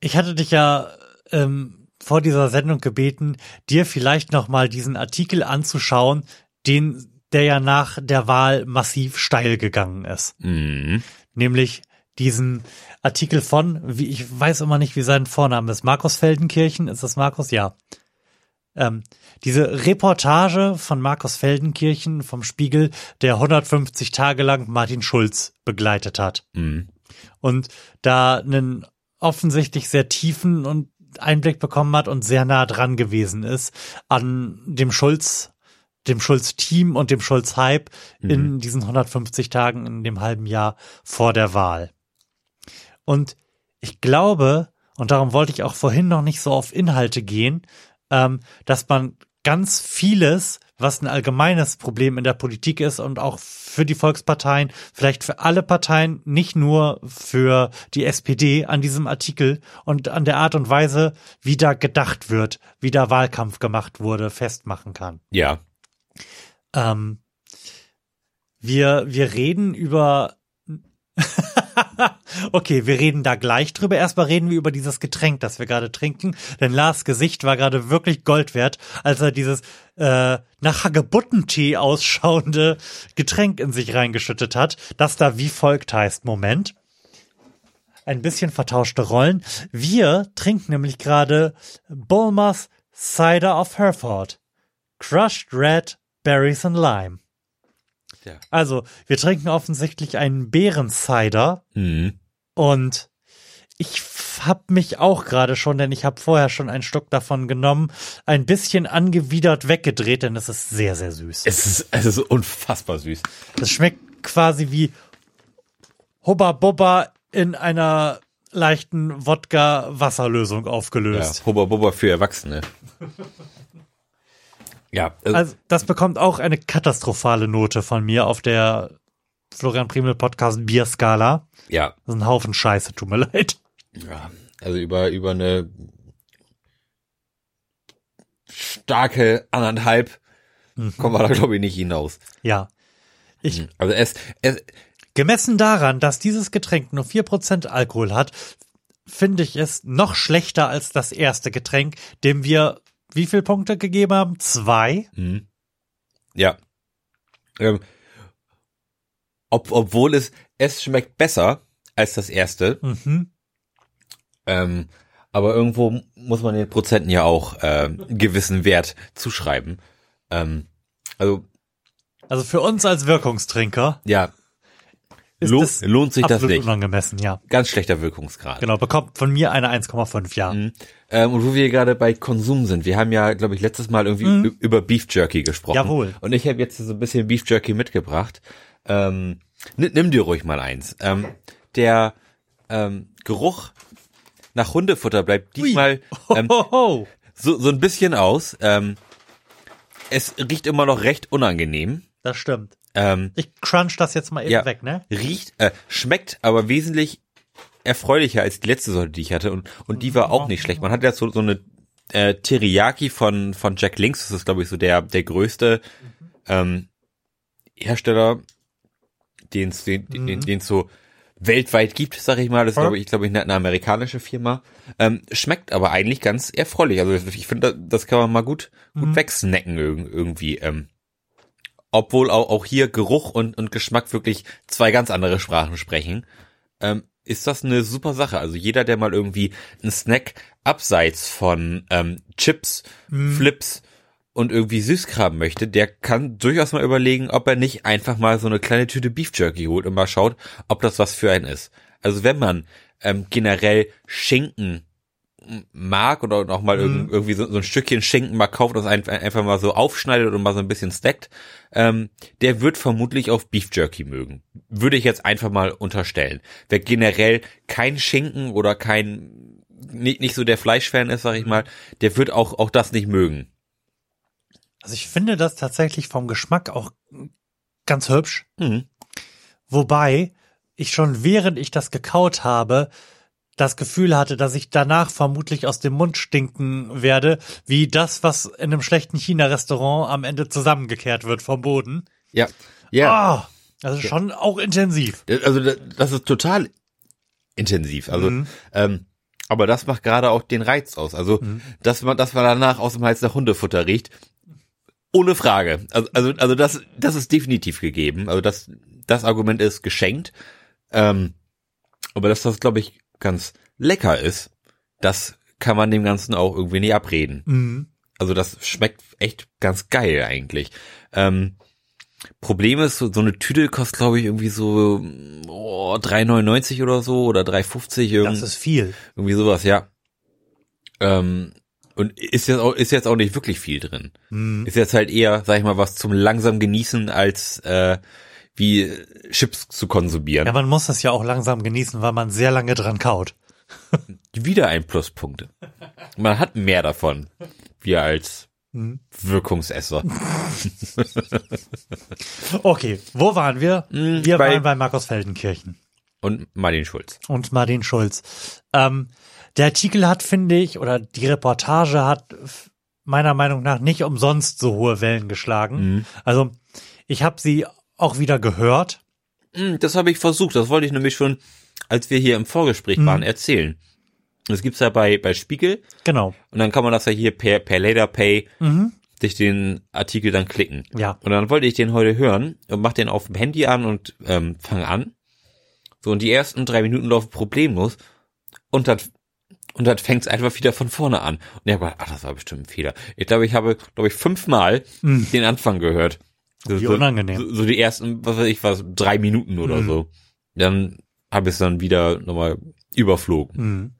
Ich hatte dich ja ähm, vor dieser Sendung gebeten, dir vielleicht noch mal diesen Artikel anzuschauen, den der ja nach der Wahl massiv steil gegangen ist. Mhm. Nämlich diesen Artikel von, wie ich weiß immer nicht, wie sein Vorname ist, Markus Feldenkirchen, ist das Markus? Ja. Ähm, diese Reportage von Markus Feldenkirchen vom Spiegel, der 150 Tage lang Martin Schulz begleitet hat. Mhm. Und da einen offensichtlich sehr tiefen und Einblick bekommen hat und sehr nah dran gewesen ist an dem Schulz, dem Schulz-Team und dem Schulz-Hype Mhm. in diesen 150 Tagen, in dem halben Jahr vor der Wahl. Und ich glaube, und darum wollte ich auch vorhin noch nicht so auf Inhalte gehen, ähm, dass man ganz vieles, was ein allgemeines Problem in der Politik ist und auch für die Volksparteien, vielleicht für alle Parteien, nicht nur für die SPD an diesem Artikel und an der Art und Weise, wie da gedacht wird, wie da Wahlkampf gemacht wurde, festmachen kann. Ja. Ähm, wir, wir reden über. Okay, wir reden da gleich drüber. Erstmal reden wir über dieses Getränk, das wir gerade trinken. Denn Lars Gesicht war gerade wirklich Gold wert, als er dieses äh, nach Hagebuttentee ausschauende Getränk in sich reingeschüttet hat, das da wie folgt heißt. Moment. Ein bisschen vertauschte Rollen. Wir trinken nämlich gerade Bulmers Cider of Hereford. Crushed Red Berries and Lime. Ja. Also, wir trinken offensichtlich einen Beerencider Mhm. Und ich hab mich auch gerade schon, denn ich habe vorher schon ein Stück davon genommen, ein bisschen angewidert weggedreht, denn es ist sehr, sehr süß. Es ist, es ist unfassbar süß. Es schmeckt quasi wie Hubba Bubba in einer leichten Wodka-Wasserlösung Ja, aufgelöst. Hubba Bubba für Erwachsene. Ja, also, Also, das bekommt auch eine katastrophale Note von mir auf der Florian Primel Podcast Bierskala. ja, Das ist ein Haufen Scheiße, tut mir leid. ja, also über, über eine starke anderthalb kommen wir da glaube ich nicht hinaus. Ja. Ich, Also es, es, gemessen daran, dass dieses Getränk nur 4% Alkohol hat, finde ich es noch schlechter als das erste Getränk, dem wir wie viel Punkte gegeben haben? Zwei? Mhm. Ja. Ähm, ob, obwohl es, es schmeckt besser als das erste. Mhm. Ähm, aber irgendwo muss man den Prozenten ja auch ähm, einen gewissen Wert zuschreiben. Ähm, also, Also für uns als Wirkungstrinker ja, ist lohnt, sich das nicht. unangemessen, ja. Ganz schlechter Wirkungsgrad. Genau, bekommt von mir eine 1,5, ja. Mhm. Ähm, und wo wir gerade bei Konsum sind, wir haben ja, glaube ich, letztes Mal irgendwie ü- über Beef Jerky gesprochen. Mhm. Jawohl. Und ich habe jetzt so ein bisschen Beef Jerky mitgebracht. Ähm, nimm, dir ruhig mal eins. Ähm, der ähm, Geruch nach Hundefutter bleibt diesmal ähm, so, so ein bisschen aus. Ähm, es riecht immer noch recht unangenehm. Das stimmt. Ähm, Ich crunch das jetzt mal eben Ja. weg, ne? riecht, äh, schmeckt aber wesentlich erfreulicher als die letzte Sorte, die ich hatte. Und, und die war auch nicht schlecht. Man hat ja so, so eine äh, Teriyaki von, von Jack Links. Das ist, glaube ich, so der, der größte ähm, Hersteller, den es den, den, den's so weltweit gibt, sag ich mal. Das ist, glaube ich, glaube ich, eine, eine amerikanische Firma. Ähm, schmeckt aber eigentlich ganz erfreulich. Also ich finde, das kann man mal gut, gut wegsnacken irg- irgendwie. Ähm, obwohl auch, auch hier Geruch und, und Geschmack wirklich zwei ganz andere Sprachen sprechen, ähm, ist das eine super Sache. Also jeder, der mal irgendwie einen Snack abseits von ähm, Chips, Flips und irgendwie Süßkram möchte, der kann durchaus mal überlegen, ob er nicht einfach mal so eine kleine Tüte Beef Jerky holt und mal schaut, ob das was für einen ist. Also wenn man ähm, generell Schinken mag oder auch mal Mhm. irgendwie so, so ein Stückchen Schinken mal kauft und das ein, einfach mal so aufschneidet und mal so ein bisschen stackt, ähm, der wird vermutlich auf Beef Jerky mögen. Würde ich jetzt einfach mal unterstellen. Wer generell kein Schinken oder kein nicht, nicht so der Fleischfan ist, sag ich mal, der wird auch auch das nicht mögen. Also ich finde das tatsächlich vom Geschmack auch ganz hübsch. Mhm. Wobei ich schon während ich das gekaut habe, das Gefühl hatte, dass ich danach vermutlich aus dem Mund stinken werde, wie das, was in einem schlechten China-Restaurant am Ende zusammengekehrt wird vom Boden. Ja. Ja. Ah, also schon auch intensiv. Also da- das ist total intensiv. Also, Mhm. ähm, aber das macht gerade auch den Reiz aus. Also, dass man, dass man danach aus dem Hals nach Hundefutter riecht, ohne Frage. Also, also, also das, das ist definitiv gegeben. Also das, das Argument ist geschenkt. Ähm, aber dass das, glaube ich, ganz lecker ist, das kann man dem Ganzen auch irgendwie nicht abreden. Mhm. Also das schmeckt echt ganz geil eigentlich. Ähm, Problem ist, so, so eine Tüte kostet, glaube ich, irgendwie so oh, 3,99 oder so oder 3,50 irgend, Das ist viel. irgendwie sowas, ja. Ähm, und ist jetzt auch, ist jetzt auch nicht wirklich viel drin. Mhm. Ist jetzt halt eher, sag ich mal, was zum langsam genießen als äh, wie Chips zu konsumieren. Ja, man muss das ja auch langsam genießen, weil man sehr lange dran kaut. [LAUGHS] Wieder ein Pluspunkt. Man hat mehr davon. Wir als Mhm. Wirkungsesser. [LAUGHS] Okay, wo waren wir? Mhm, wir bei- waren bei Markus Feldenkirchen Und Martin Schulz. und Martin Schulz. Ähm, der Artikel hat, finde ich, oder die Reportage hat meiner Meinung nach nicht umsonst so hohe Wellen geschlagen. Mhm. Also ich habe sie auch wieder gehört. Hm, Das habe ich versucht. Das wollte ich nämlich schon, als wir hier im Vorgespräch waren, erzählen. Das gibt's ja bei, bei Spiegel. Genau. Und dann kann man das ja hier per, per Later Pay Mhm. sich den Artikel dann klicken. Ja. Und dann wollte ich den heute hören und mach den auf dem Handy an und ähm, fange an. So, und die ersten drei Minuten laufen problemlos. Und dann, und dann fängt's einfach wieder von vorne an. Und ich habe gedacht, ach, das war bestimmt ein Fehler. Ich glaube, ich habe, glaube ich, fünfmal Mhm. den Anfang gehört. So, Wie unangenehm. So, so die ersten, was weiß ich, was, drei Minuten oder Mhm. so. Dann habe ich es dann wieder nochmal überflogen. Mhm.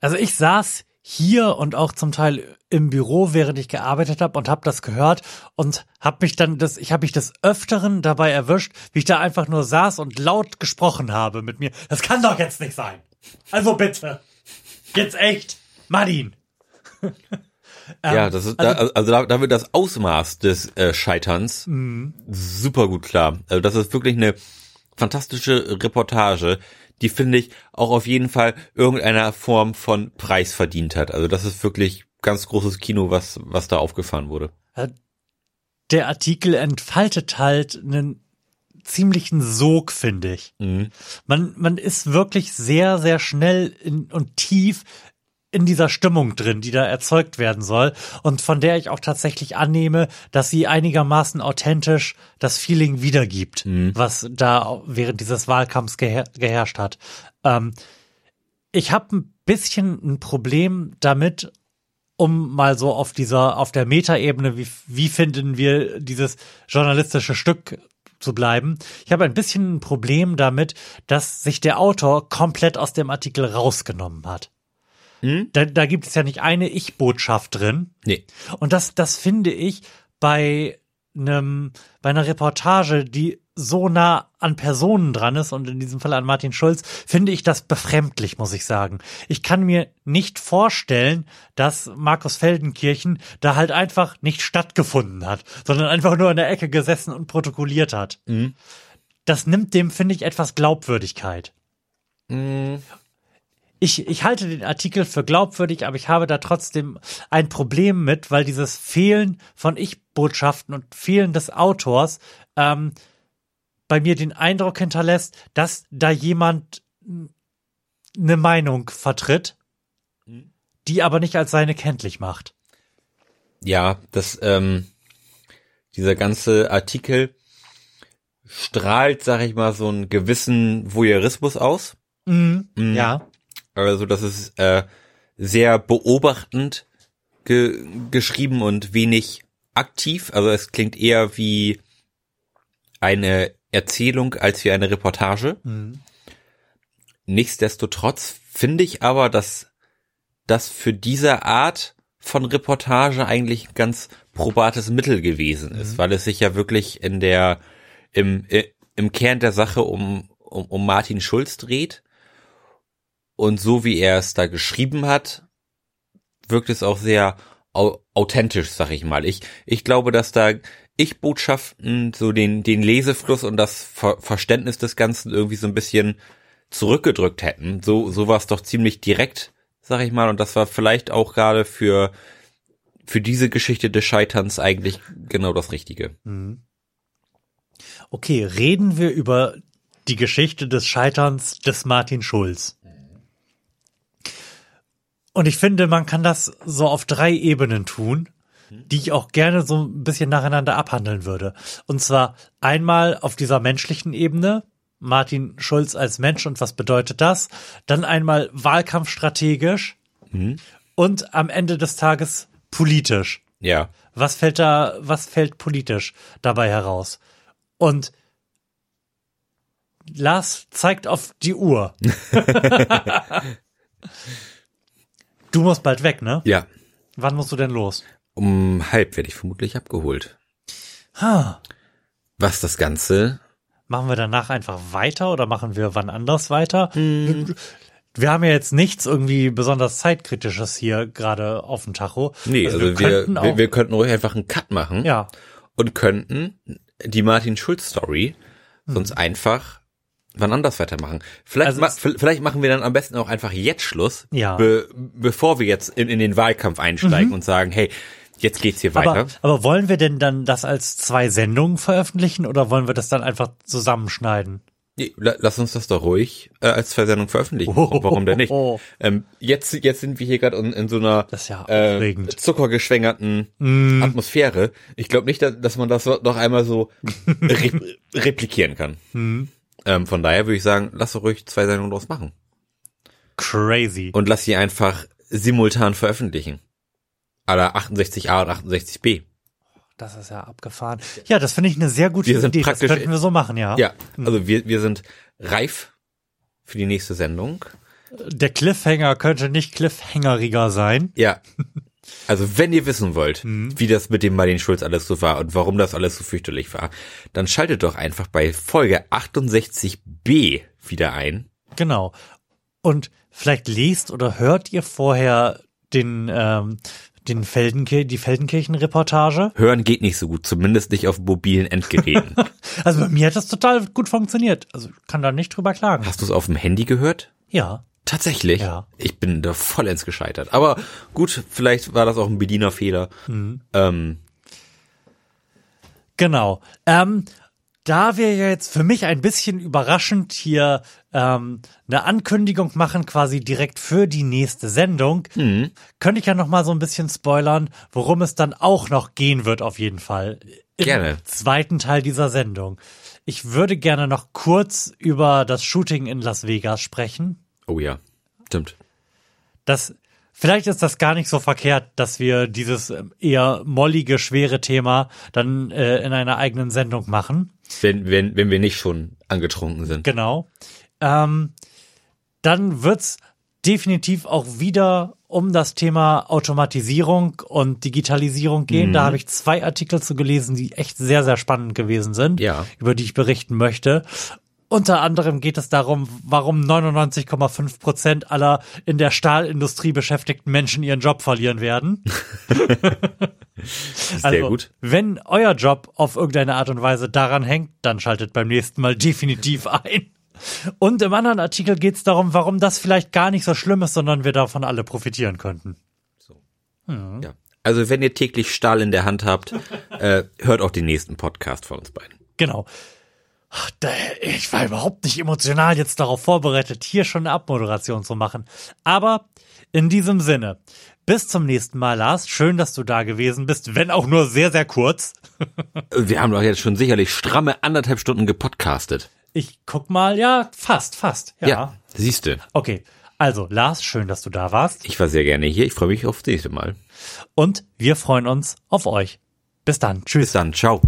Also ich saß hier und auch zum Teil im Büro, während ich gearbeitet habe und habe das gehört und habe mich dann das ich habe mich des öfteren dabei erwischt, wie ich da einfach nur saß und laut gesprochen habe mit mir. Das kann doch jetzt nicht sein. Also bitte. Jetzt echt. Martin. [LAUGHS] ja, das ist, da, also da, da wird das Ausmaß des äh, Scheiterns Mhm. super gut klar. Also das ist wirklich eine fantastische Reportage, die finde ich auch auf jeden Fall irgendeiner Form von Preis verdient hat. Also das ist wirklich ganz großes Kino, was, was da aufgefahren wurde. Der Artikel entfaltet halt einen ziemlichen Sog, finde ich. Mhm. Man, man ist wirklich sehr, sehr schnell in, und tief in dieser Stimmung drin, die da erzeugt werden soll und von der ich auch tatsächlich annehme, dass sie einigermaßen authentisch das Feeling wiedergibt, was da während dieses Wahlkampfs geher geherrscht hat. Ähm, ich habe ein bisschen ein Problem damit, um mal so auf dieser, auf der Metaebene, wie, wie finden wir dieses journalistische Stück zu bleiben. Ich habe ein bisschen ein Problem damit, dass sich der Autor komplett aus dem Artikel rausgenommen hat. Da, da gibt es ja nicht eine Ich-Botschaft drin. Nee. Und das, das finde ich bei einem, bei einer Reportage, die so nah an Personen dran ist und in diesem Fall an Martin Schulz, finde ich das befremdlich, muss ich sagen. Ich kann mir nicht vorstellen, dass Markus Feldenkirchen da halt einfach nicht stattgefunden hat, sondern einfach nur in der Ecke gesessen und protokolliert hat. Das nimmt dem, finde ich, etwas Glaubwürdigkeit. Ich, ich halte den Artikel für glaubwürdig, aber ich habe da trotzdem ein Problem mit, weil dieses Fehlen von Ich-Botschaften und Fehlen des Autors ähm, bei mir den Eindruck hinterlässt, dass da jemand eine Meinung vertritt, die aber nicht als seine kenntlich macht. Ja, das, ähm, dieser ganze Artikel strahlt, sag ich mal, so einen gewissen Voyeurismus aus. Mhm. Mhm. Ja. Also das ist äh, sehr beobachtend ge geschrieben und wenig aktiv. Also es klingt eher wie eine Erzählung als wie eine Reportage. Mhm. Nichtsdestotrotz finde ich aber, dass das für diese Art von Reportage eigentlich ein ganz probates Mittel gewesen ist, Mhm. weil es sich ja wirklich in der im, äh, im Kern der Sache um, um, um Martin Schulz dreht. Und so wie er es da geschrieben hat, wirkt es auch sehr au authentisch, sag ich mal. Ich, ich glaube, dass da Ich-Botschaften so den, den Lesefluss und das Ver Verständnis des Ganzen irgendwie so ein bisschen zurückgedrückt hätten. So, so war es doch ziemlich direkt, sag ich mal. Und das war vielleicht auch gerade für, für diese Geschichte des Scheiterns eigentlich genau das Richtige. Mhm. Okay, reden wir über die Geschichte des Scheiterns des Martin Schulz. Und ich finde, man kann das so auf drei Ebenen tun, die ich auch gerne so ein bisschen nacheinander abhandeln würde. Und zwar einmal auf dieser menschlichen Ebene, Martin Schulz als Mensch und was bedeutet das? Dann einmal wahlkampfstrategisch und am Ende des Tages politisch. Ja. Was fällt da, was fällt politisch dabei heraus? Und Lars zeigt auf die Uhr. [LAUGHS] [LAUGHS] du musst bald weg, ne? Ja. Wann musst du denn los? Um halb werde ich vermutlich abgeholt. Ha. Was das Ganze Machen wir danach einfach weiter oder machen wir wann anders weiter? Wir haben ja jetzt nichts irgendwie besonders zeitkritisches hier gerade auf dem Tacho. Nee, also, wir, könnten wir, auch, wir könnten ruhig einfach einen Cut machen ja, und könnten die Martin Schulz Story sonst einfach wann anders weitermachen. Vielleicht, Also ma vielleicht machen wir dann am besten auch einfach jetzt Schluss, Ja. be bevor wir jetzt in, in den Wahlkampf einsteigen und sagen, hey, jetzt geht's hier weiter. aber, aber wollen wir denn dann das als zwei Sendungen veröffentlichen oder wollen wir das dann einfach zusammenschneiden? Lass uns das doch ruhig äh, als zwei Sendungen veröffentlichen. Warum denn nicht? Oh. Ähm, jetzt, jetzt sind wir hier gerade in, in so einer ja äh, aufregend. Mm. zuckergeschwängerten Atmosphäre. Ich glaube nicht, dass, dass man das noch einmal so [LAUGHS] re replikieren kann. Mm. Ähm, von daher würde ich sagen, lass doch ruhig zwei Sendungen draus machen. Crazy. Und lass sie einfach simultan veröffentlichen. Aller 68a und 68b. Das ist ja abgefahren. Ja, das finde ich eine sehr gute Wir sind Idee. Das praktisch- könnten wir so machen, ja. Ja, also wir, wir sind reif für die nächste Sendung. Der Cliffhanger könnte nicht cliffhangeriger sein. Ja. [LAUGHS] Also wenn ihr wissen wollt, Mhm. wie das mit dem Martin Schulz alles so war und warum das alles so fürchterlich war, dann schaltet doch einfach bei Folge 68b wieder ein. Genau. Und vielleicht lest oder hört ihr vorher den, ähm, den Feldenkir die Feldenkirchen-Reportage. Hören geht nicht so gut, zumindest nicht auf mobilen Endgeräten. [LAUGHS] Also bei mir hat das total gut funktioniert. Also kann da nicht drüber klagen. Hast du es auf dem Handy gehört? Ja. Tatsächlich. Ja. Ich bin da vollends gescheitert. Aber gut, vielleicht war das auch ein Bedienerfehler. Mhm. Ähm, Genau. Ähm, da wir ja jetzt für mich ein bisschen überraschend hier ähm, eine Ankündigung machen, quasi direkt für die nächste Sendung, könnte ich ja noch mal so ein bisschen spoilern, worum es dann auch noch gehen wird auf jeden Fall. Im Gerne. zweiten Teil dieser Sendung. Ich würde gerne noch kurz über das Shooting in Las Vegas sprechen. Oh ja, stimmt. Das vielleicht ist das gar nicht so verkehrt, dass wir dieses ähm, eher mollige, schwere Thema dann äh, in einer eigenen Sendung machen. Wenn, wenn, wenn wir nicht schon angetrunken sind. Genau. Ähm, dann wird's definitiv auch wieder um das Thema Automatisierung und Digitalisierung gehen. Da habe ich zwei Artikel zu gelesen, die echt sehr, sehr spannend gewesen sind, Ja. über die ich berichten möchte. Unter anderem geht es darum, warum 99,5 Prozent aller in der Stahlindustrie beschäftigten Menschen ihren Job verlieren werden. [LAUGHS] [LAUGHS] Sehr gut. Wenn euer Job auf irgendeine Art und Weise daran hängt, dann schaltet beim nächsten Mal definitiv ein. Und im anderen Artikel geht es darum, warum das vielleicht gar nicht so schlimm ist, sondern wir davon alle profitieren könnten. Ja. Also wenn ihr täglich Stahl in der Hand habt, äh, hört auch den nächsten Podcast von uns beiden. Genau. Ich war überhaupt nicht emotional jetzt darauf vorbereitet, hier schon eine Abmoderation zu machen. Aber in diesem Sinne, bis zum nächsten Mal, Lars. Schön, dass du da gewesen bist, wenn auch nur sehr, sehr kurz. [LAUGHS] Wir haben doch jetzt schon sicherlich stramme anderthalb Stunden gepodcastet. Ich guck mal, ja, fast, fast. Ja, ja siehste. Okay, also Lars, schön, dass du da warst. Ich war sehr gerne hier. Ich freue mich aufs nächste Mal. Und wir freuen uns auf euch. Bis dann. Tschüss. Bis dann. Ciao.